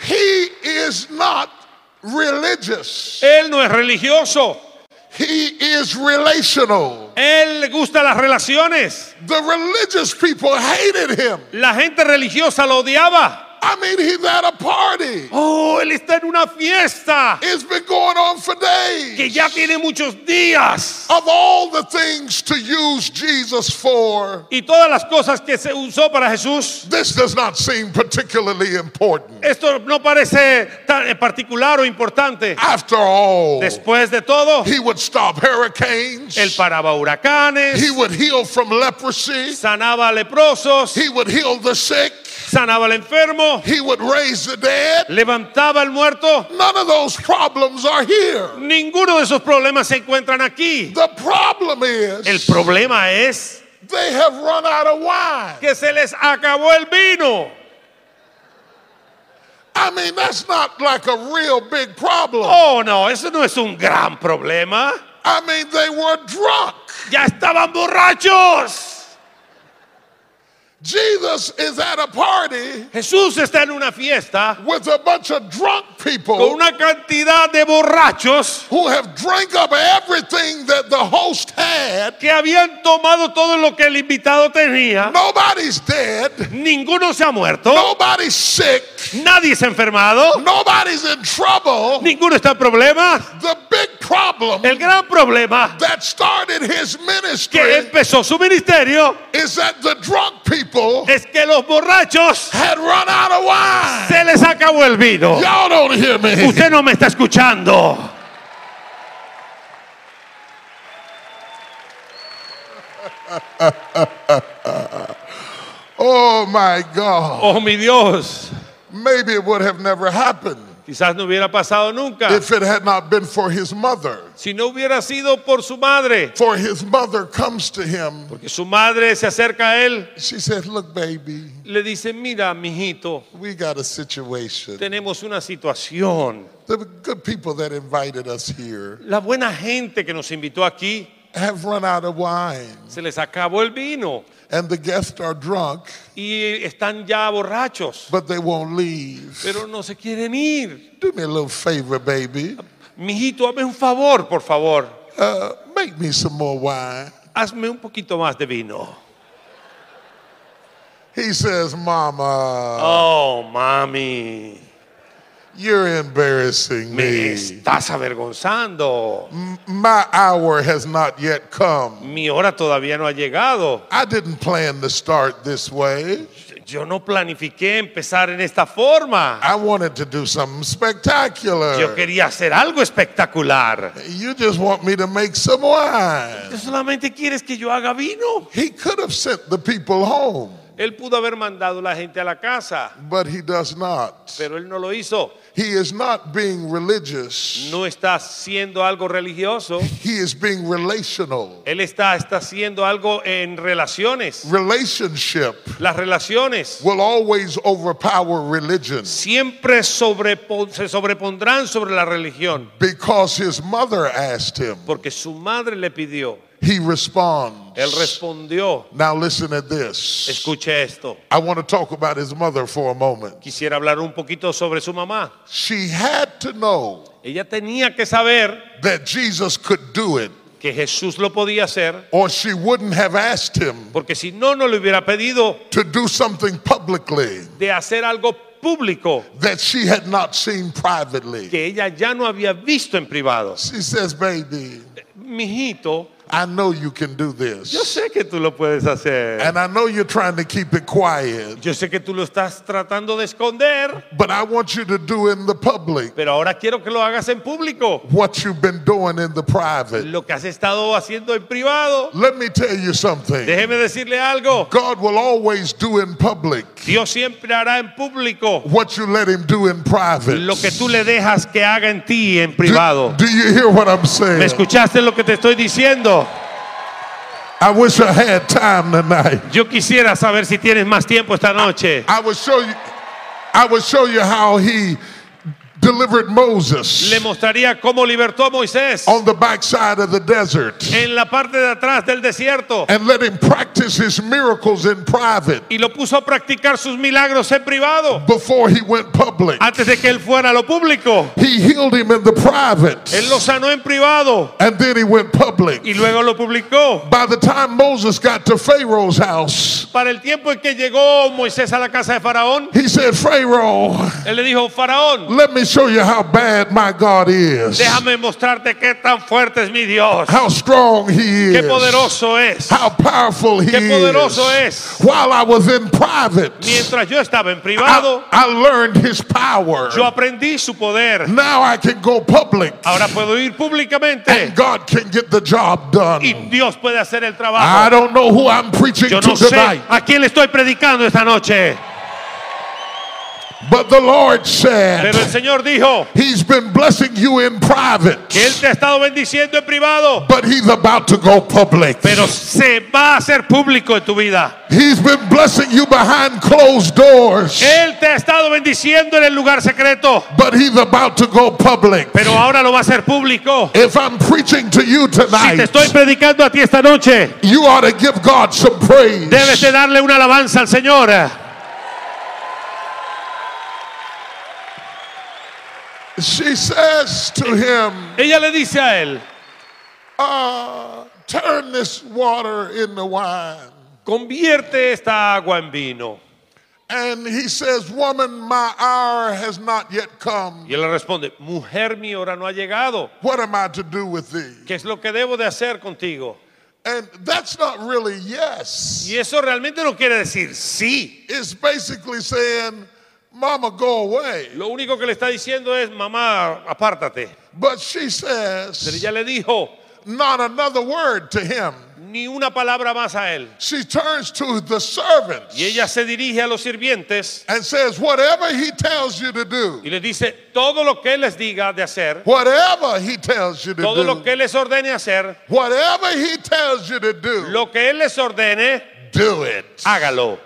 He is not religious. Él no es religioso. He is relational. Él le gusta las relaciones. The religious people hated him. La gente religiosa lo odiaba. I mean, he's at a party. Oh, él está en una fiesta It's been going on for days. que ya tiene muchos días. Of all the things to use Jesus for, Y todas las cosas que se usó para Jesús, this does not seem particularly important. esto no parece tan particular o importante. After all, Después de todo, he would stop hurricanes. él paraba huracanes, He would heal from leprosy. sanaba leprosos, He would heal the sick. Sanaba al enfermo, He would raise the dead. levantaba al muerto. None of those problems are here. Ninguno de esos problemas se encuentran aquí. The problem is El problema es they have run out of wine. que se les acabó el vino. I mean, that's not like a real big problem. Oh, no, eso no es un gran problema. I mean, they were drunk. Ya estaban borrachos. Jesus is at a party Jesús está en una fiesta with a bunch of drunk con people una cantidad de borrachos who have drank up everything that the host had. que habían tomado todo lo que el invitado tenía. Nobody's dead. Ninguno se ha muerto. Nobody's sick. Nadie se ha enfermado. Nobody's in trouble. Ninguno está en problemas. The big problem El gran problema that started his que ministry empezó su ministerio is that the drunk people es que los borrachos had run out of wine. se les acabó el vino. Y'all don't hear me. Usted no me está escuchando. *laughs* Oh my God. Oh, mi Dios. maybe it would have never happened Quizás no hubiera pasado nunca if it had not been for his mother. si no hubiera sido por su madre. For his mother comes to him. Porque su madre se acerca a él, She said, Look, baby, le dice, mira, mijito, we got a situation. tenemos una situación. The good people that invited us here La buena gente que nos invitó aquí, have run out of wine, se les acabó el vino and the guests are drunk, y están ya borrachos, but they won't leave. pero no se quieren ir. Do me a little favor, baby. Mijito, hazme un favor, por favor. Uh, make me some more wine. Hazme un poquito más de vino. He says, Mama, Oh, mami, you're embarrassing me me. estás avergonzando. My hour has not yet come. Mi hora todavía no ha llegado. I didn't plan to start this way. Yo no planifiqué empezar en esta forma. I wanted to do something Yo spectacular. quería hacer algo espectacular. You just want me to make some wine. ¿Tú solamente quieres que yo haga vino? He could have sent the people home, Él pudo haber mandado la gente a la casa, but he does not. pero él no lo hizo. He is not being religious, No está haciendo algo religioso. he is being relational. Él está, está haciendo algo en relaciones. Relationship Las relaciones will always overpower religion siempre sobrepo- se sobrepondrán sobre la religión. because his mother asked him. Porque su madre le pidió. He responds. Él respondió. Now listen at this. Escuche esto. I want to talk about his mother for a moment. Quisiera hablar un poquito sobre su mamá. She had to know Ella tenía que saber that Jesus could do it, que Jesús lo podía hacer, or she wouldn't have asked him porque si no, no le hubiera pedido to do something publicly de hacer algo público that she had not seen privately. que ella ya no había visto en privado. She says, Baby, Mijito, I know you can do yo this. sé que tú lo puedes hacer. And I know you're trying to keep it quiet, Yo sé que tú lo estás tratando de esconder, but I want you to do in the public pero ahora quiero que lo hagas en público. what you've been doing in the private. Lo que has estado haciendo en privado. Let me tell you something Déjeme decirle algo. God will always do in public Dios siempre hará en público what you let Him do in private. lo que tú le dejas que haga en ti en Do, privado. do you hear what I'm ¿Me saying? escuchaste lo que te estoy diciendo? I wish I had time tonight. Yo quisiera saber si tienes más tiempo esta noche. I will show you. I will show you how He delivered Moses Le mostraría cómo libertó a Moisés on the backside of the desert en la parte de atrás del desierto and let him practice his miracles in private y lo puso a practicar sus milagros en privado before he went public. antes de que él fuera a lo público. He healed him in the private Él lo sanó en privado and then he went public. y luego lo publicó. By the time Moses got to Pharaoh's house, Para el tiempo en que llegó Moisés a la casa de Faraón, he said, Pharaoh, él le dijo, Faraón, let me show you how bad my God is, déjame mostrarte qué tan fuerte es mi Dios, how strong he qué is, poderoso es. how powerful he Qué poderoso is. es. While I was in private, Mientras yo estaba en I, privado, I learned his power. yo aprendí su poder. Now I can go public Ahora puedo ir públicamente and God can get the job done. y Dios puede hacer el I trabajo. don't know who I'm preaching Yo to no sé tonight, a quién le estoy predicando esta noche, but the Lord said pero el Señor dijo He's been blessing you in private, que Él te ha estado bendiciendo en privado, but He's about to go public. pero se va a hacer público en tu vida. He's been blessing you behind closed doors, Él te ha estado bendiciendo en el lugar secreto, but He's about to go public. pero ahora lo va a hacer público. If I'm preaching to you Si te tonight, estoy predicando a ti esta noche, you ought to give God some praise. debes de darle una alabanza al Señor. She says to him, Ella le dice a él, uh, Turn this water into wine. convierte esta agua en vino. And he says, Woman, my hour has not yet come. Y él le responde, mujer, mi hora no ha llegado. What am I to do with thee? ¿Qué es lo que debo de hacer contigo? And that's not really yes. Y eso realmente no quiere decir sí. It's basically saying, Mama, go away. Lo único que le está diciendo es, mamá, apártate. But she Pero says, ella le dijo, not another word to him. ni una palabra más a él. She turns to the servants Y ella se dirige a los sirvientes and says, Whatever he tells you to do, y les dice, todo lo que él les diga de hacer, whatever he tells you to todo lo do, que él les ordene hacer, whatever he tells you to do, lo que él les ordene, do it. hágalo.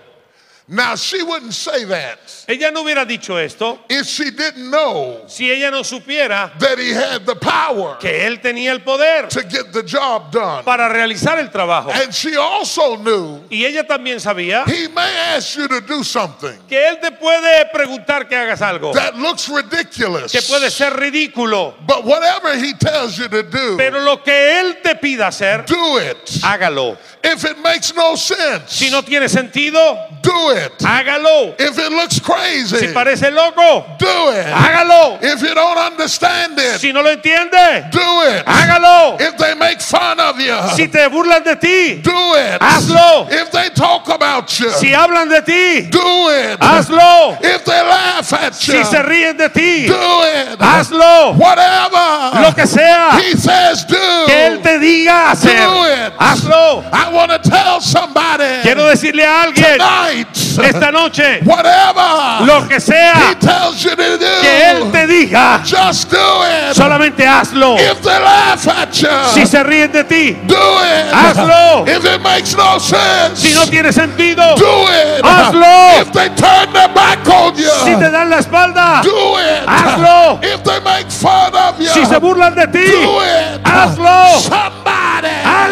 Now, she wouldn't say that Ella no hubiera dicho esto if she didn't know si ella no supiera that he had the power que él tenía el poder to get the job done. para realizar el trabajo. And she also knew Y ella también sabía he may ask you to do something que él te puede preguntar que hagas algo, that looks ridiculous. que puede ser ridículo, But whatever he tells you to do, pero lo que él te pida hacer, do it. hágalo. If it makes no sense, Si no tiene sentido, do it. Hágalo. If it looks crazy, Si parece loco, do it. hágalo. If you don't understand it, Si no lo entiende, do it. hágalo. If they make fun of you, Si te burlan de ti, do it. hazlo. If they talk about you, Si hablan de ti, do it. hazlo. If they laugh at you, Si se ríen de ti, do it. hazlo. Whatever Lo que sea he says, do. que él te diga hacer, Do it. hazlo. I want to tell somebody Quiero decirle a alguien tonight, esta noche, whatever lo que he sea tells you to do, que él te diga, just do it. solamente hazlo. If they laugh at you, Si se ríen de ti, do it. hazlo. If it makes no sense, Si no tiene sentido, do it. Hazlo. If they turn their back on you, si te dan la espalda, do it. hazlo. If they make fun of you, Si se burlan de ti, do it. hazlo.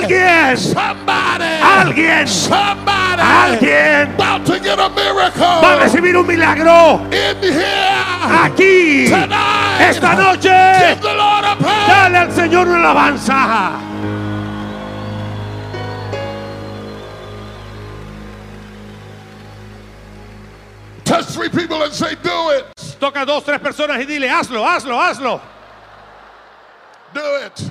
Alguien, somebody, alguien, somebody, alguien about to get a miracle va a recibir un milagro in here aquí, tonight. esta noche. Give the Lord a praise. Dale al Señor una alabanza. Touch three people and say, Do it. Toca dos, tres personas y dile, hazlo, hazlo, hazlo, Do it.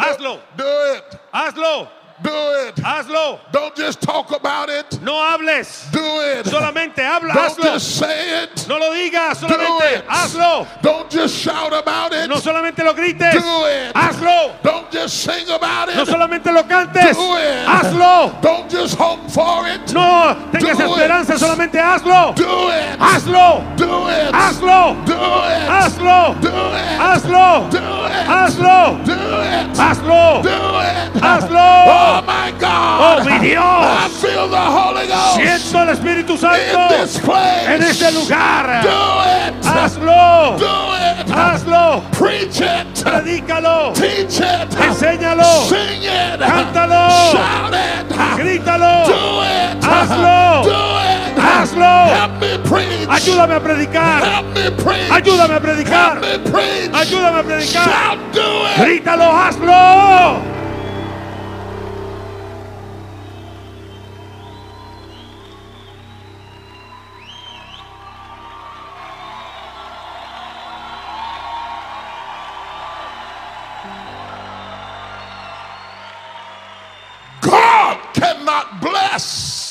Hazlo, Do it. hazlo, Do it. hazlo. Don't just talk about it. No hables, Do it. solamente habla, Don't hazlo. just say it. No lo digas, Do solamente it. hazlo. Don't just shout about it. No solamente lo grites, Do it. hazlo. Don't just sing about No it. solamente lo cantes, Do it. hazlo. Don't just hope for it. No tengas Do it. esperanza, solamente hazlo. Do it. Hazlo, Do it. hazlo, Do it. hazlo, Do it. hazlo, Do it. hazlo, Do it. hazlo, Do it. hazlo. Oh my God. Oh, mi Dios. I feel the Holy Ghost Siento el Espíritu in Santo this place. en este lugar. Do it. Hazlo, Do it. hazlo, Preach it. predícalo, Teach it. enséñalo, Sing it. cántalo, Shout it. grítalo, Do it. Hazlo. Do it. hazlo. Help me preach. Ayúdame a predicar, Help me preach. ayúdame a Help predicar, me preach. ayúdame a predicar. Shout, do it. Grítalo, hazlo.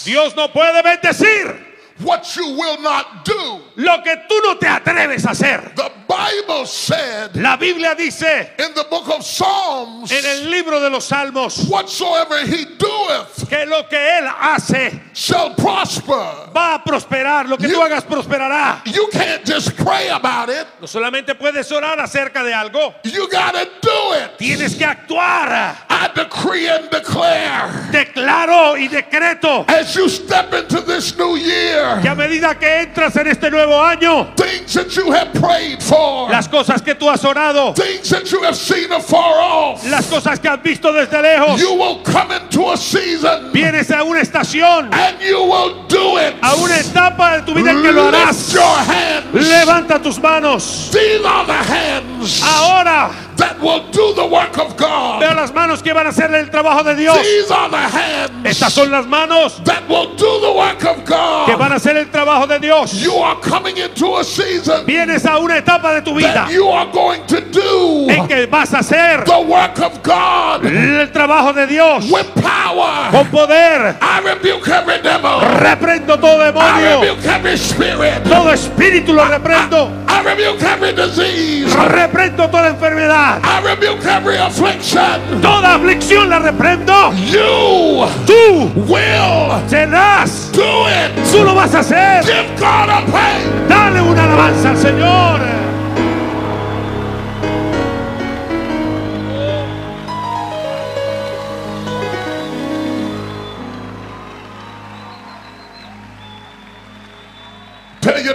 Dios no puede bendecir what you will not do. lo que tú no te atreves a hacer. The Bible said La Biblia dice in the book of Psalms, en el libro de los Salmos whatsoever he doeth que lo que Él hace shall prosper. va a prosperar. Lo que tú You- hagas prosperará. You can't just pray about it. No solamente puedes orar acerca de algo, You gotta do it. tienes que actuar. I decree and declare Declaro y decreto as you step into this new year, que a medida que entras en este nuevo año, things that you have prayed for, las cosas que tú has orado, things that you have seen afar off, las cosas que has visto desde lejos, you will come into a season vienes a una estación, and you will do it. a una etapa de tu vida en que lo Lift harás. your hands. Levanta tus manos. These are the hands Ahora that will do the work of God. veo las manos que van a hacer el trabajo de Dios. These are the hands Estas son las manos that will do the work of que God. van a hacer el trabajo de Dios. You are coming into a season Vienes a una etapa de tu vida that you are going to do en que vas a hacer the work of God el trabajo de Dios with power. con poder. I rebuke every devil. Reprendo todo I demonio, rebuke every spirit. todo espíritu lo reprendo. I I rebuke every disease. Reprendo toda enfermedad. I rebuke every affliction. Toda aflicción la reprendo. You Tú will serás. do it. Tú lo vas a hacer. Give God a praise. Dale una alabanza al Señor.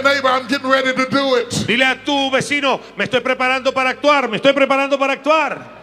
Neighbor I'm getting ready to do it. Dile a tu vecino, me estoy preparando para actuar, me estoy preparando para actuar.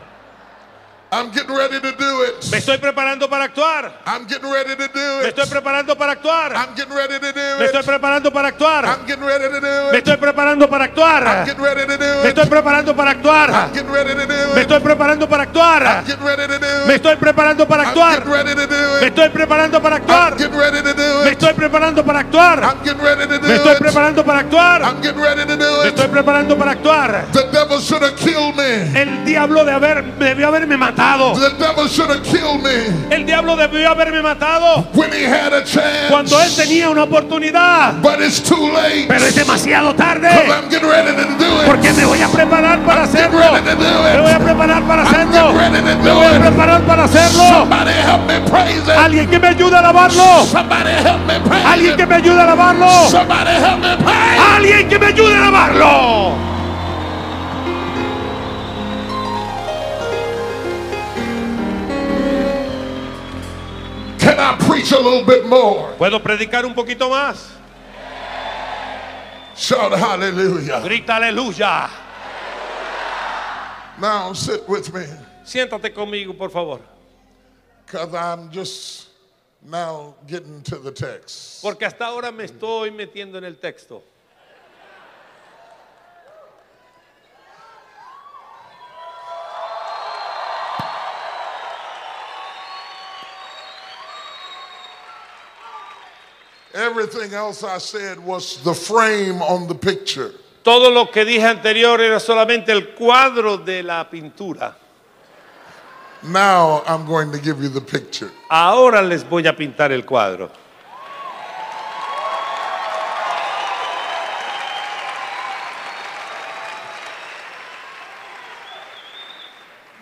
I'm getting ready to do it. Me estoy preparando para actuar. I'm getting ready to do Me it. estoy preparando para actuar. I'm getting ready to do Me estoy it. preparando para actuar. I'm getting ready to do Me it. estoy preparando para I'm actuar. getting ready to do Me it. estoy preparando para actuar. I'm getting ready to do Me it. estoy preparando para I'm actuar. getting ready to do Me it. estoy preparando para I'm actuar. getting ready to do Me it. estoy preparando para I'm actuar. getting ready to do Me it. estoy preparando para actuar. I'm getting ready to Me do estoy it. preparando para actuar. I'm getting ready to do Me estoy preparando para actuar. The devil should have killed me. El diablo de haber, debió haberme matado. The devil should have killed me El diablo debió haberme matado when he had a chance. cuando él tenía una oportunidad. But it's too late. Pero es demasiado tarde. Because I'm getting ready to do it. Porque me voy a preparar para hacerlo. Me voy a preparar para hacerlo. Me voy a preparar para hacerlo. Somebody help me praise it. Alguien que me ayude a alabarlo. Somebody help me praise Alguien que it. me ayude a praise. Alguien que me ayude a alabarlo. Can I preach a little bit more? ¿Puedo predicar un poquito más? Shout hallelujah. Grita aleluya. Now sit with me. Siéntate conmigo, por favor. Because I'm just now getting to the text. Porque hasta ahora me estoy metiendo en el texto. Everything else I said was the frame on the picture. Todo lo que dije anterior era solamente el cuadro de la pintura. Now I'm going to give you the picture. Ahora les voy a pintar el cuadro.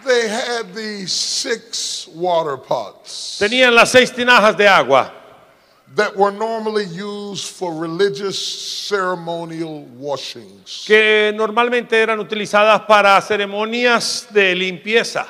They had these six water pots Tenían las seis tinajas de agua that were normally used for religious ceremonial washings. que normalmente eran utilizadas para ceremonias de limpieza.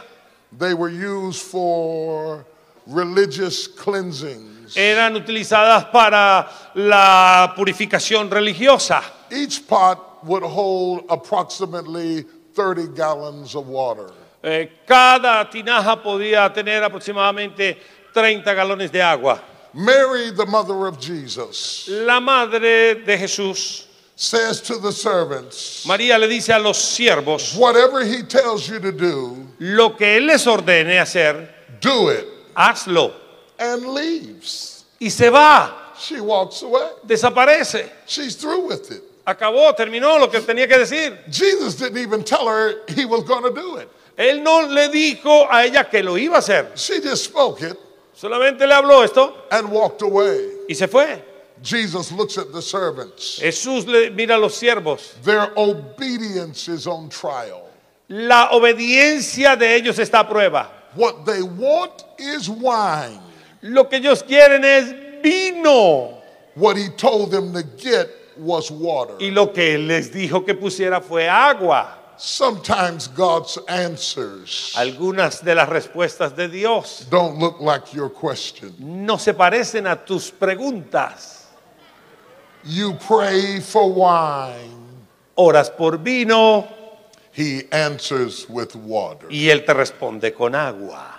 They were used for religious cleansings. Eran utilizadas para la purificación religiosa. Each pot would hold approximately 30 gallons of water. Eh, cada tinaja podía tener aproximadamente 30 galones de agua. Mary, the mother of Jesus, La madre de Jesús, says to the servants, María le dice a los siervos, Whatever he tells you to do, lo que él les ordene hacer, do it, hazlo. and leaves. Y se va, She walks away. desaparece. She's through with it. Acabó, terminó lo que tenía que decir. Jesus didn't even tell her he was going to do it. Él no le dijo a ella que lo iba a hacer. She just spoke it Solamente le habló esto and walked away. y se fue. Jesus looks at the servants. Jesús le mira a los siervos. Their obedience is on trial. La obediencia de ellos está a prueba. What they want is wine. Lo que ellos quieren es vino. What he told them to get was water. Y lo que él les dijo que pusiera fue agua. Sometimes God's answers Algunas de las respuestas de Dios don't look like your question. no se parecen a tus preguntas. You pray for wine, Oras por vino he answers with water. y él te responde con agua.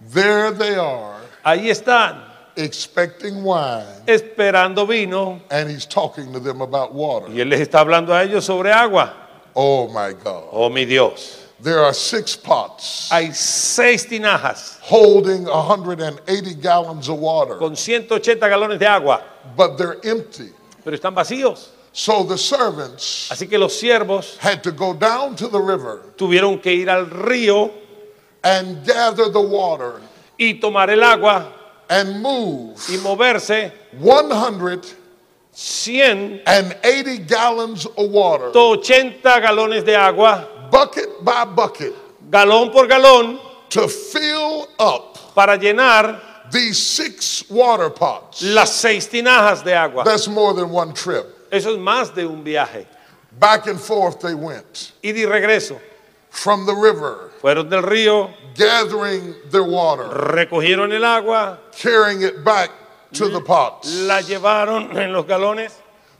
There they are, Ahí están, expecting wine, esperando vino and he's talking to them about water. y él les está hablando a ellos sobre agua. Oh my God. Oh mi Dios. There are six pots Hay seis tinajas holding 180 gallons of water, con 180 galones de agua, but they're empty. pero están vacíos. So the servants Así que los siervos had to go down to the river tuvieron que ir al río and gather the water y tomar el agua and move y moverse 180 gallons of water, 180 galones de agua, bucket by bucket, galón por galón, to fill up para llenar these six water pots. las seis tinajas de agua. That's more than one trip. Eso es más de un viaje. Back and forth they went Y de regreso. from the river, Fueron del río, gathering their water, recogieron el agua, carrying it back to the pots, la llevaron en los galones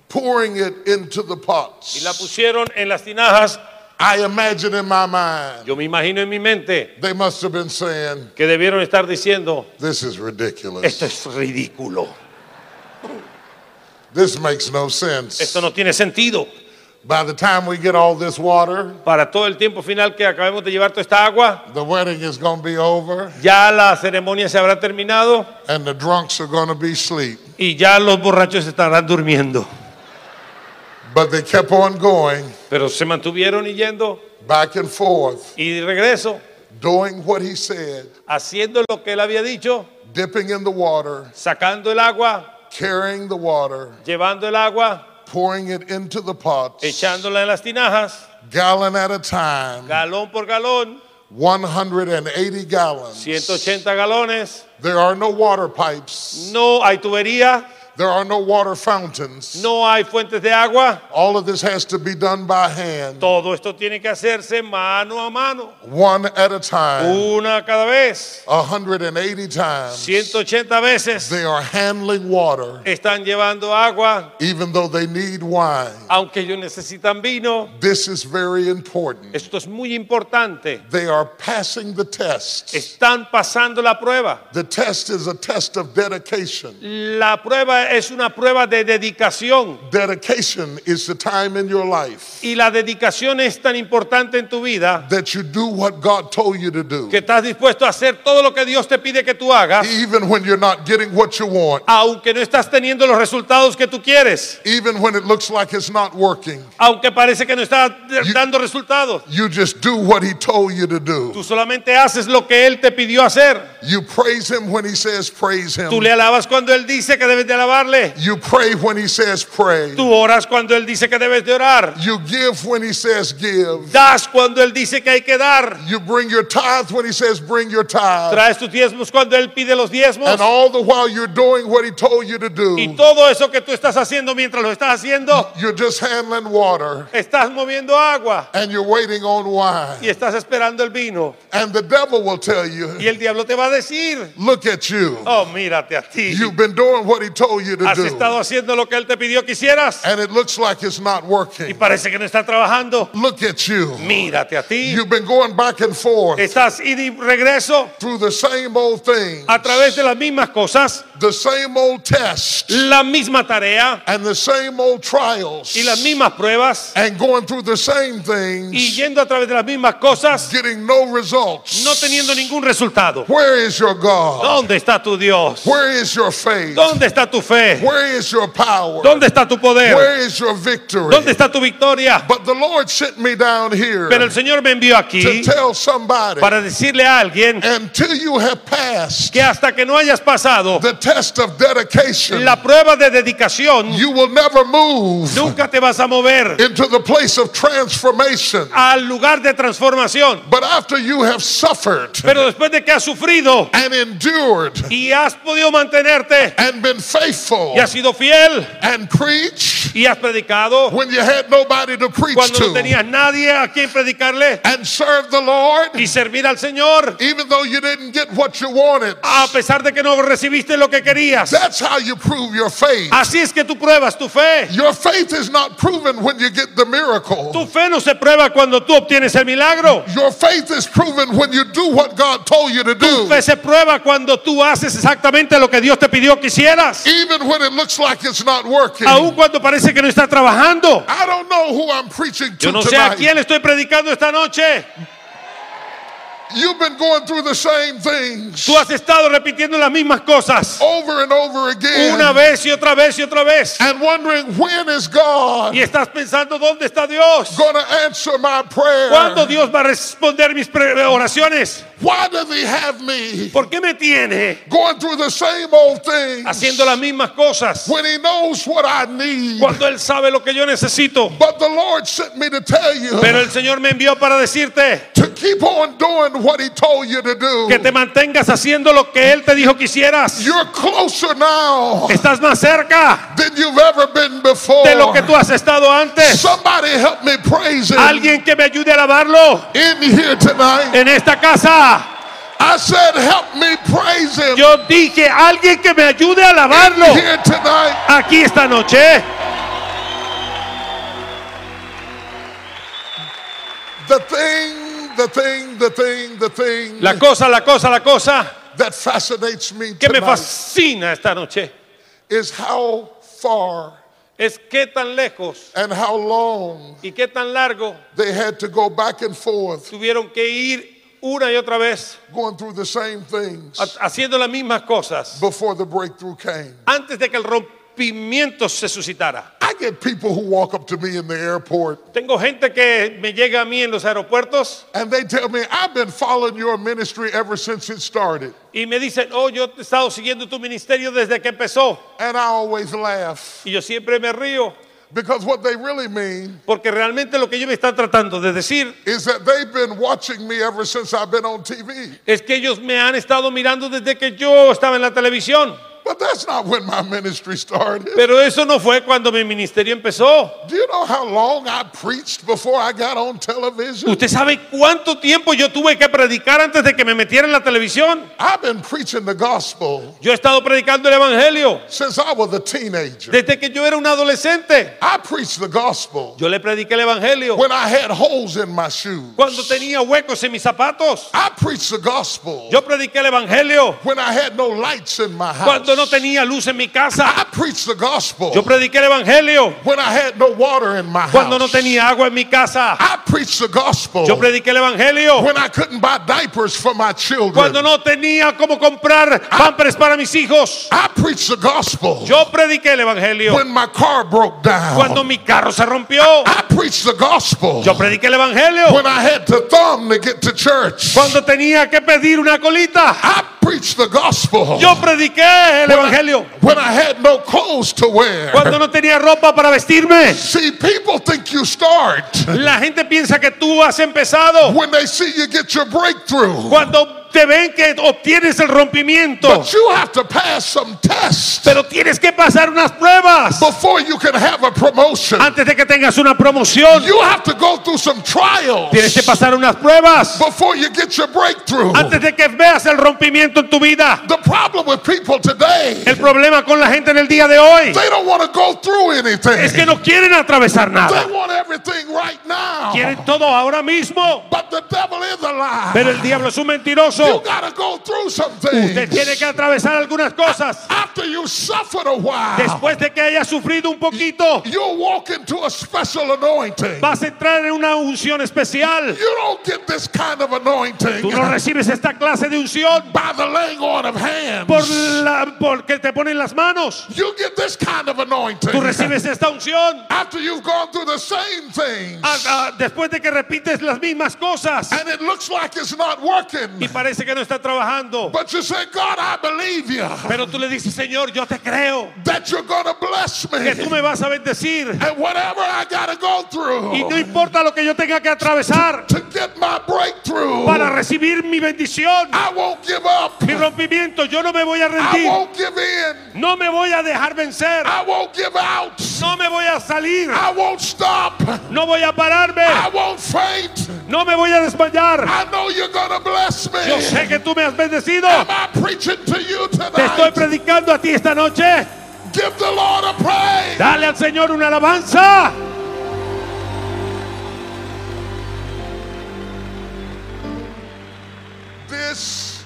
pouring it into the y pots. la pusieron en las tinajas. I imagine in my mind, Yo me imagino en mi mente they must have been saying, que debieron estar diciendo, This is ridiculous. esto es ridículo, This makes no sense. esto no tiene sentido. By the time we get all this water, Para todo el tiempo final que acabemos de llevar toda esta agua, the wedding is going to be over ya la ceremonia se habrá terminado and the drunks are going to be asleep. y ya los borrachos estarán durmiendo. But they kept on going Pero se mantuvieron y yendo back and forth, y de regreso, doing what he said, haciendo lo que él había dicho, dipping in the water, sacando el agua, carrying the water, llevando el agua, pouring it into the pots, echándola en las tinajas, gallon at a time, galón por galón, 180 gallons. 180 galones. There are no water pipes, No hay tubería, there are no water fountains. no hay fuentes de agua. All of this has to be done by hand, Todo esto tiene que hacerse mano a mano, one at a time, una cada vez, 180 times. 180 veces. They are handling water, Están llevando agua, even though they need wine. aunque ellos necesitan vino. This is very important. Esto es muy importante. They are passing the test. Están pasando la prueba. The test is a test of dedication. La prueba es una prueba de dedicación. Dedication is the time in your life Y la dedicación es tan importante en tu vida that you do what God told you to do, que estás dispuesto a hacer todo lo que Dios te pide que tú hagas, even when you're not getting what you want, aunque no estás teniendo los resultados que tú quieres, even when it looks like it's not working. aunque parece que no estás dando resultados. You just do what He told you to do. Tú solamente haces lo que Él te pidió hacer. You praise Him when He says praise Tú Him. le alabas cuando Él dice que debes de alabarle. You pray when He says pray. Tú oras cuando Él dice que debes de orar. You give when He says give. Das cuando Él dice que hay que dar. You bring your tithe when He says bring your tithe. Traes tus diezmos cuando Él pide los diezmos. And all the while you're doing what He told you to do. Y do, todo eso que tú estás haciendo mientras lo estás haciendo, you're just handling water estás moviendo agua and you're waiting on wine. y estás esperando el vino. And the devil will tell you, Y el diablo te va a decir, look at you. oh, mírate a ti. You've been doing what He told you to Has estado do. haciendo lo que Él te pidió que hicieras And it looks like it's not y working. parece que no está trabajando. Look at you. Mírate a ti. You've been going back and forth Estás ida y regreso through the same old thing, a través de las mismas cosas, the same old test, la misma tarea and the same old trials, y las mismas pruebas and going through the same y things, yendo a través de las mismas cosas, getting no results. no teniendo ningún resultado. Where is your God? ¿Dónde está tu Dios? Where is your faith? ¿Dónde está tu fe? Where is your power? ¿Dónde está tu poder? Where is your victory? ¿Dónde está tu victoria? But the Lord sent me down here Pero el Señor me envió to aquí tell somebody para decirle a alguien until you have passed que hasta que no hayas pasado the test of dedication, la prueba de dedicación, you will never move nunca te vas a mover into the place of transformation. al lugar de transformación. But after you have suffered Pero después de que has sufrido and endured y has podido mantenerte and been faithful y has sido fiel and preached y has predicado when you had nobody to preach cuando no tenías nadie a quien predicarle and served the Lord, y servir al Señor even though you didn't get what you wanted. a pesar de que no recibiste lo que querías. That's how you prove your faith. Así es que tú pruebas tu fe. Your faith is not proven when you get the miracle. Tu fe no se prueba cuando tú obtienes el milagro. Your faith is proven when you do what God told you to Tu do. fe se prueba cuando tú haces exactamente lo que Dios te pidió que hicieras. Even when it looks like it's not working. Aun cuando parece que no está trabajando. I don't know who I'm preaching to Yo no sé a tonight. quién le estoy predicando esta noche. You've been going through the same things Tú has estado repitiendo las mismas cosas over and over again una vez y otra vez y otra vez. and wondering when is God Y estás pensando, ¿dónde está Dios? going to answer my prayer? ¿Cuándo Dios va a responder mis pre- oraciones? Why does He have me ¿Por qué me tiene going through the same old things haciendo las mismas cosas when He knows what I need? cuando Él sabe lo que yo necesito? But the Lord sent me to tell you Pero el Señor me envió para decirte to keep on doing what He told you to do. que te mantengas haciendo lo que Él te dijo que hicieras. You're closer now Estás más cerca than you've ever been before. de lo que tú has estado antes. Somebody help me praise Him Alguien que me ayude a alabarlo in here tonight. en esta casa. I said, help me praise Him Yo dije, alguien que me ayude a alabarlo here tonight. aquí esta noche. The thing, the thing, the thing, the thing La cosa, la cosa, la cosa that fascinates me que me fascina esta noche is how far es qué tan lejos and how long y qué tan largo they had to go back and forth tuvieron que ir una y otra vez going through the same things ha- haciendo las mismas cosas before the breakthrough came. antes de que el rompimiento se suscitara. I get people who walk up to me in the airport Tengo gente que me llega a mí en los aeropuertos and they tell me, I've been following your ministry ever since it started. y me dicen, oh, yo he estado siguiendo tu ministerio desde que empezó. And I always laugh Y yo siempre me río because what they really mean porque realmente lo que ellos me están tratando de decir is that they've been watching me ever since I've been on TV. es que ellos me han estado mirando desde que yo estaba en la televisión. But that's not when my ministry started. Pero eso no fue cuando mi ministerio empezó. Do you know how long I preached before I got on television? ¿Usted sabe cuánto tiempo yo tuve que predicar antes de que me metiera en la televisión? I've been preaching the gospel Yo he estado predicando el Evangelio since I was a teenager. desde que yo era un adolescente. I preached the gospel Yo le prediqué el Evangelio when I had holes in my shoes. cuando tenía huecos en mis zapatos. I preached the gospel Yo prediqué el Evangelio when I had no lights in my house. cuando no tenía luz en mi casa. I preached the gospel Yo prediqué el Evangelio when I had no water in my cuando no tenía agua en mi casa. I preached the gospel Yo prediqué el Evangelio when I couldn't buy diapers for my children. cuando no tenía cómo comprar pampers para mis hijos. I preached the gospel Yo prediqué el Evangelio when my car broke down. cuando mi carro se rompió. I preached the gospel Yo prediqué el Evangelio when I had to thumb to get to church. cuando tenía que pedir una colita. I preached the gospel Yo prediqué el Evangelio when I had no clothes to wear. cuando no tenía ropa para vestirme. See, people think you start La gente piensa que tú has empezado when they see you get your breakthrough. cuando te ven que obtienes el rompimiento. But you have to pass some tests Pero tienes que pasar unas pruebas before you can have a promotion. antes de que tengas una promoción. You have to go through some trials Tienes que pasar unas pruebas before you get your breakthrough. antes de que veas el rompimiento en tu vida. The problem with people today, El problema con la gente en el día de hoy they don't want to go through anything. es que no quieren atravesar They nada. want everything right now. Quieren todo ahora mismo. But the devil is a lie. Pero el diablo es un mentiroso. Gotta go through some Usted tiene things. que atravesar algunas cosas. After you suffered a while, Después de que haya sufrido un poquito, you'll walk into a special anointing. vas a entrar en una unción especial. You don't get this kind of anointing Tú no recibes esta clase de unción by the laying on of hands. por la porque te ponen las manos. You get this kind of anointing Tú recibes esta unción after you've gone through the same things ah, ah, después de que repites las mismas cosas and it looks like it's not working. y parece que no está trabajando. But you say, God, I believe you Pero tú le dices, Señor, yo te creo that you're to bless que tú me. me vas a bendecir And whatever I got to go y no through importa lo que yo tenga que atravesar to get my breakthrough, para recibir mi bendición, I won't give up. mi rompimiento, yo no me voy a I rendir, won't give in. no me voy a dejar vencer, I won't give out. no me voy a salir, I won't stop. no voy a pararme, I won't faint. no me voy a desmayar. I know you're to bless me. Yo sé que tú me has bendecido. Te estoy predicando a ti esta noche. Give the Lord a praise. Dale al Señor una alabanza. This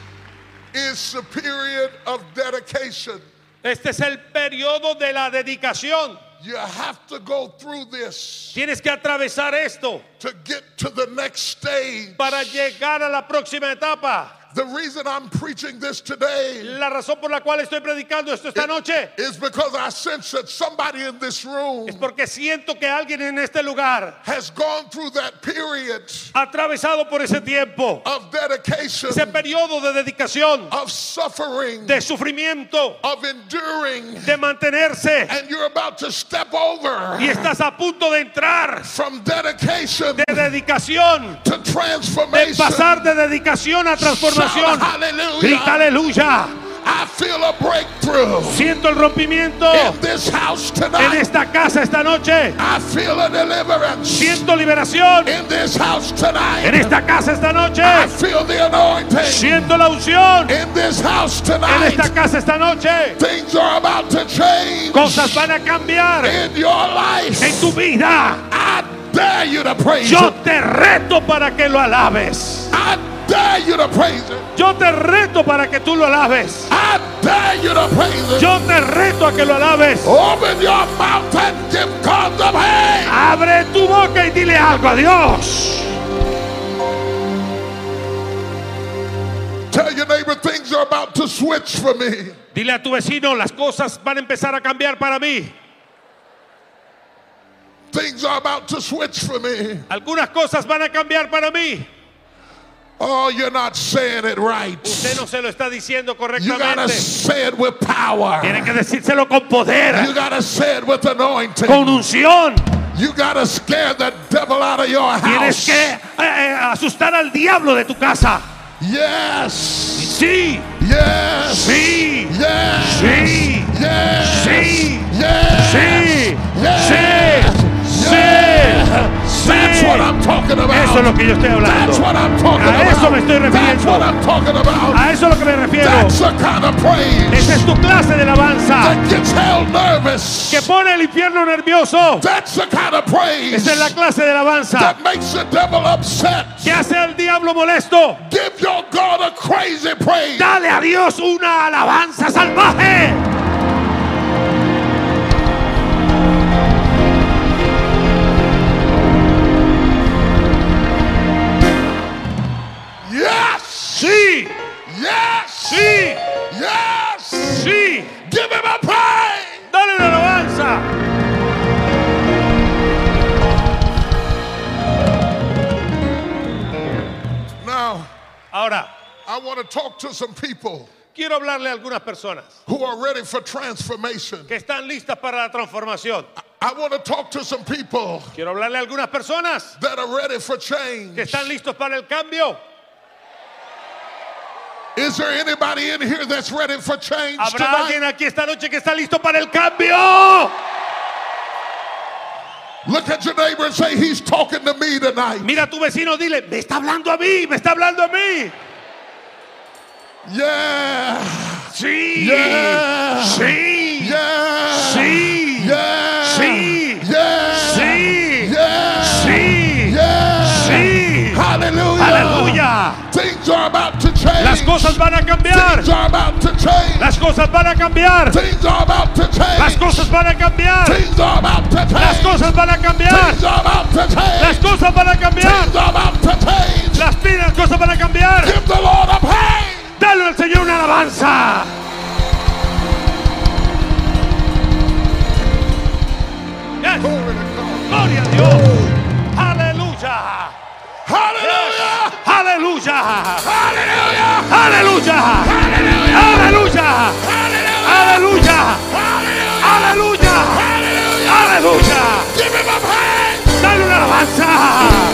is the period of dedication. Este es el periodo de la dedicación. You have to go through this Tienes que atravesar esto to get to the next stage. para llegar a la próxima etapa. The reason I'm preaching this today La razón por la cual estoy predicando esto esta noche is because I sense that somebody in this room es porque siento que alguien en este lugar has gone through that period ha atravesado por ese tiempo, of dedication, ese periodo de dedicación, of suffering, de sufrimiento, of enduring, de mantenerse and you're about to step over y estás a punto de entrar from dedication de dedicación, to de transformation. pasar de dedicación a transformación. Hallelujah. Grita aleluya. I feel a breakthrough Siento el rompimiento in this house en tonight. esta casa esta noche. I feel a deliverance Siento liberación in this house en tonight. esta casa esta noche. I feel the anointing Siento la unción in this house en tonight. esta casa esta noche. Things are about to change Cosas van a cambiar in your life. en tu vida. I dare you to praise Yo te reto para que lo alabes. I dare you to praise it. Yo te reto para que tú lo alabes. I dare you to praise it. Yo te reto a que lo alabes. Open your mouth and give God the praise. Abre tu boca y dile algo a Dios. Tell your neighbor things are about to switch for me. Dile a tu vecino, las cosas van a empezar a cambiar para mí. Things are about to switch for me. Algunas cosas van a cambiar para mí. Oh, you're not saying it right. Usted no se lo está diciendo You gotta correctamente. say it with power. Tiene que decírselo con poder, You gotta say it with anointing. con unción. You gotta scare the devil out of your Tienes house. que eh, eh, asustar al diablo de tu casa. Yes. Sí, Yes. sí, Yes. sí, Yes. sí, Yes. sí, Yes. sí, sí, That's sí. what I'm talking about. Eso es lo que yo estoy hablando. That's what I'm talking A about. eso me estoy That's refiriendo. what I'm talking about. A eso es lo que me refiero. That's the kind of praise Esa es tu clase de alabanza that gets hell nervous. que pone el infierno nervioso. That's the kind of praise Esa es la clase de alabanza that makes the devil upset. que hace al diablo molesto. Give your God a crazy praise. Dale a Dios una alabanza salvaje. Sí, Yes. sí, Yes. sí. Give him a praise. Dale una alabanza. Now, Ahora, I want to talk to some people quiero hablarle a algunas personas who are ready for transformation. que están listas para la transformación. I want to talk to some people Quiero hablarle a algunas personas that are ready for change. que están listos para el cambio. Is there anybody in here that's ready for change ¿Habrá tonight? alguien aquí esta noche que está listo para el cambio? Look at your neighbor and say, He's talking to me tonight. Mira a tu vecino, dile, me está hablando a mí, me está hablando a mí. Yeah. Sí, Yeah. sí, Yeah. sí, Yeah. Sí. Yeah. Sí. Yeah. sí, Yeah. Sí. Hallelujah. aleluya. Things are about cosas van a cambiar, Things are about to change. las cosas van a cambiar, Things are about to change. las cosas van a cambiar, Things are about to change. las cosas van a cambiar, Things are about to change. las cosas van a cambiar, Things are about to change. las pilas cosas van a cambiar. Give the Lord a praise. Dale al Señor una alabanza. Yes. Gloria a Dios. Aleluya. Hallelujah. Aleluya. Aleluya. Aleluya. Aleluya. Aleluya. Aleluya. Dale una alabanza.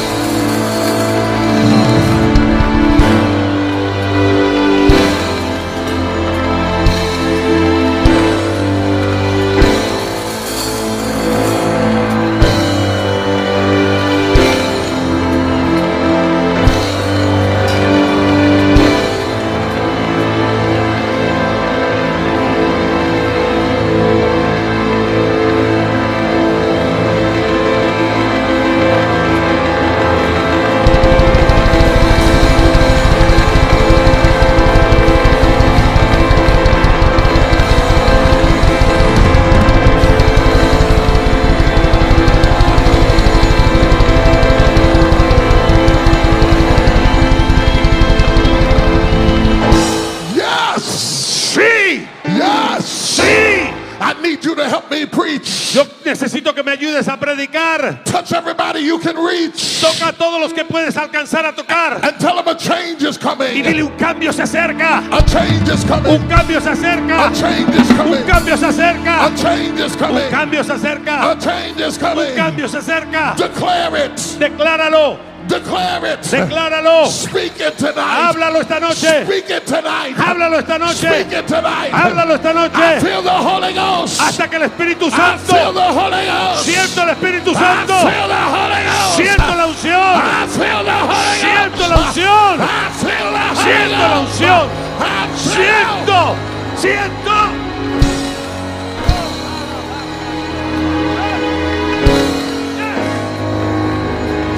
Necesito que me ayudes a predicar. Touch everybody you can reach. Toca a todos los que puedes alcanzar a tocar. And tell them a change is Y coming. dile un cambio se acerca. A change is coming. Un cambio se acerca. A change is Un cambio se acerca. A change is Un cambio se A acerca. change is Un cambio se acerca. Declare it. Decláralo. Declare it. Decláralo. Speak it tonight. Háblalo esta noche. Speak it tonight. Háblalo esta noche. Speak it tonight. Háblalo esta I noche. feel the Holy Ghost. Hasta que el Espíritu I feel Santo. the Holy Ghost. Siento el Espíritu I Santo. feel the Holy Ghost. Siento la unción. I feel the Holy Siento la unción. I feel the Holy Siento la unción. I Siento. Siento.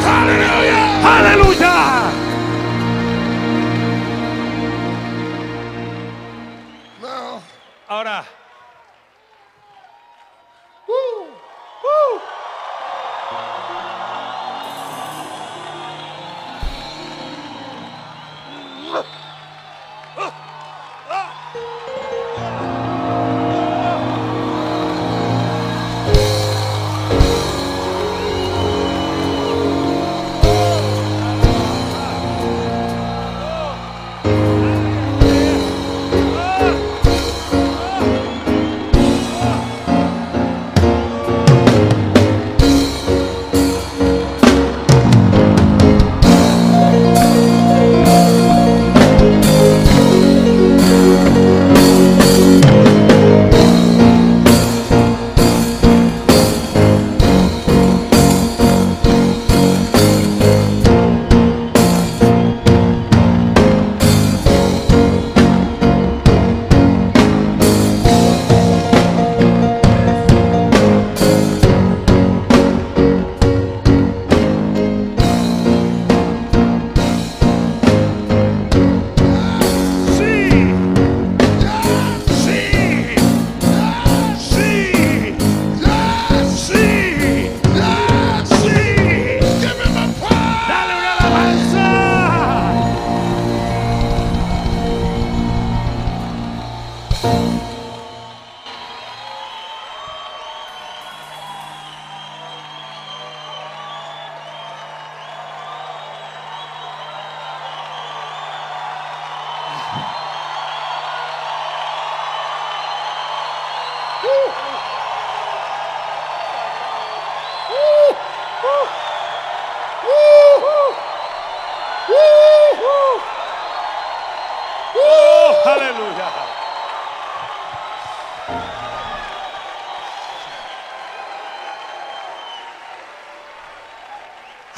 Hallelujah. Aleluya. Ahora.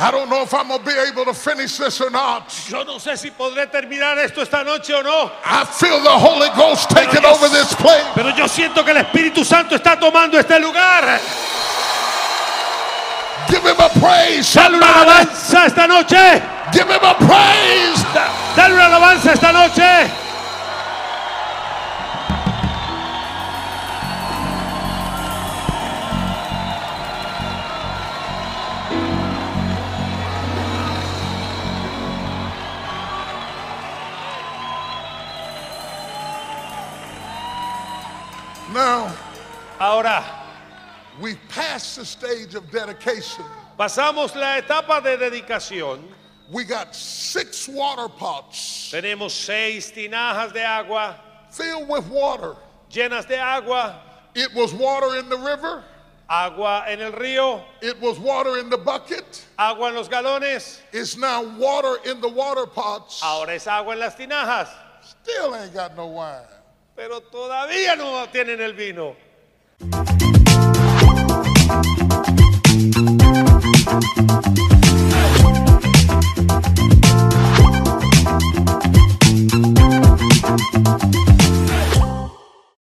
I don't know if I'm going to be able to finish this or not. Yo no sé si podré terminar esto esta noche o no, I feel the Holy Ghost taking yo- over this place. pero yo siento que el Espíritu Santo está tomando este lugar. Give him a praise. Dale una alabanza esta noche. Give him a praise. Da- Dale una alabanza esta noche. Stage of dedication. pasamos la etapa de dedicación. We got six water pots Tenemos seis tinajas de agua filled with water. llenas de agua, It was water in the river. agua en el río, It was water in the bucket. agua en los galones, It's now water in the water pots. ahora es agua en las tinajas, Still ain't got no wine. pero todavía no tienen el vino. Thank you.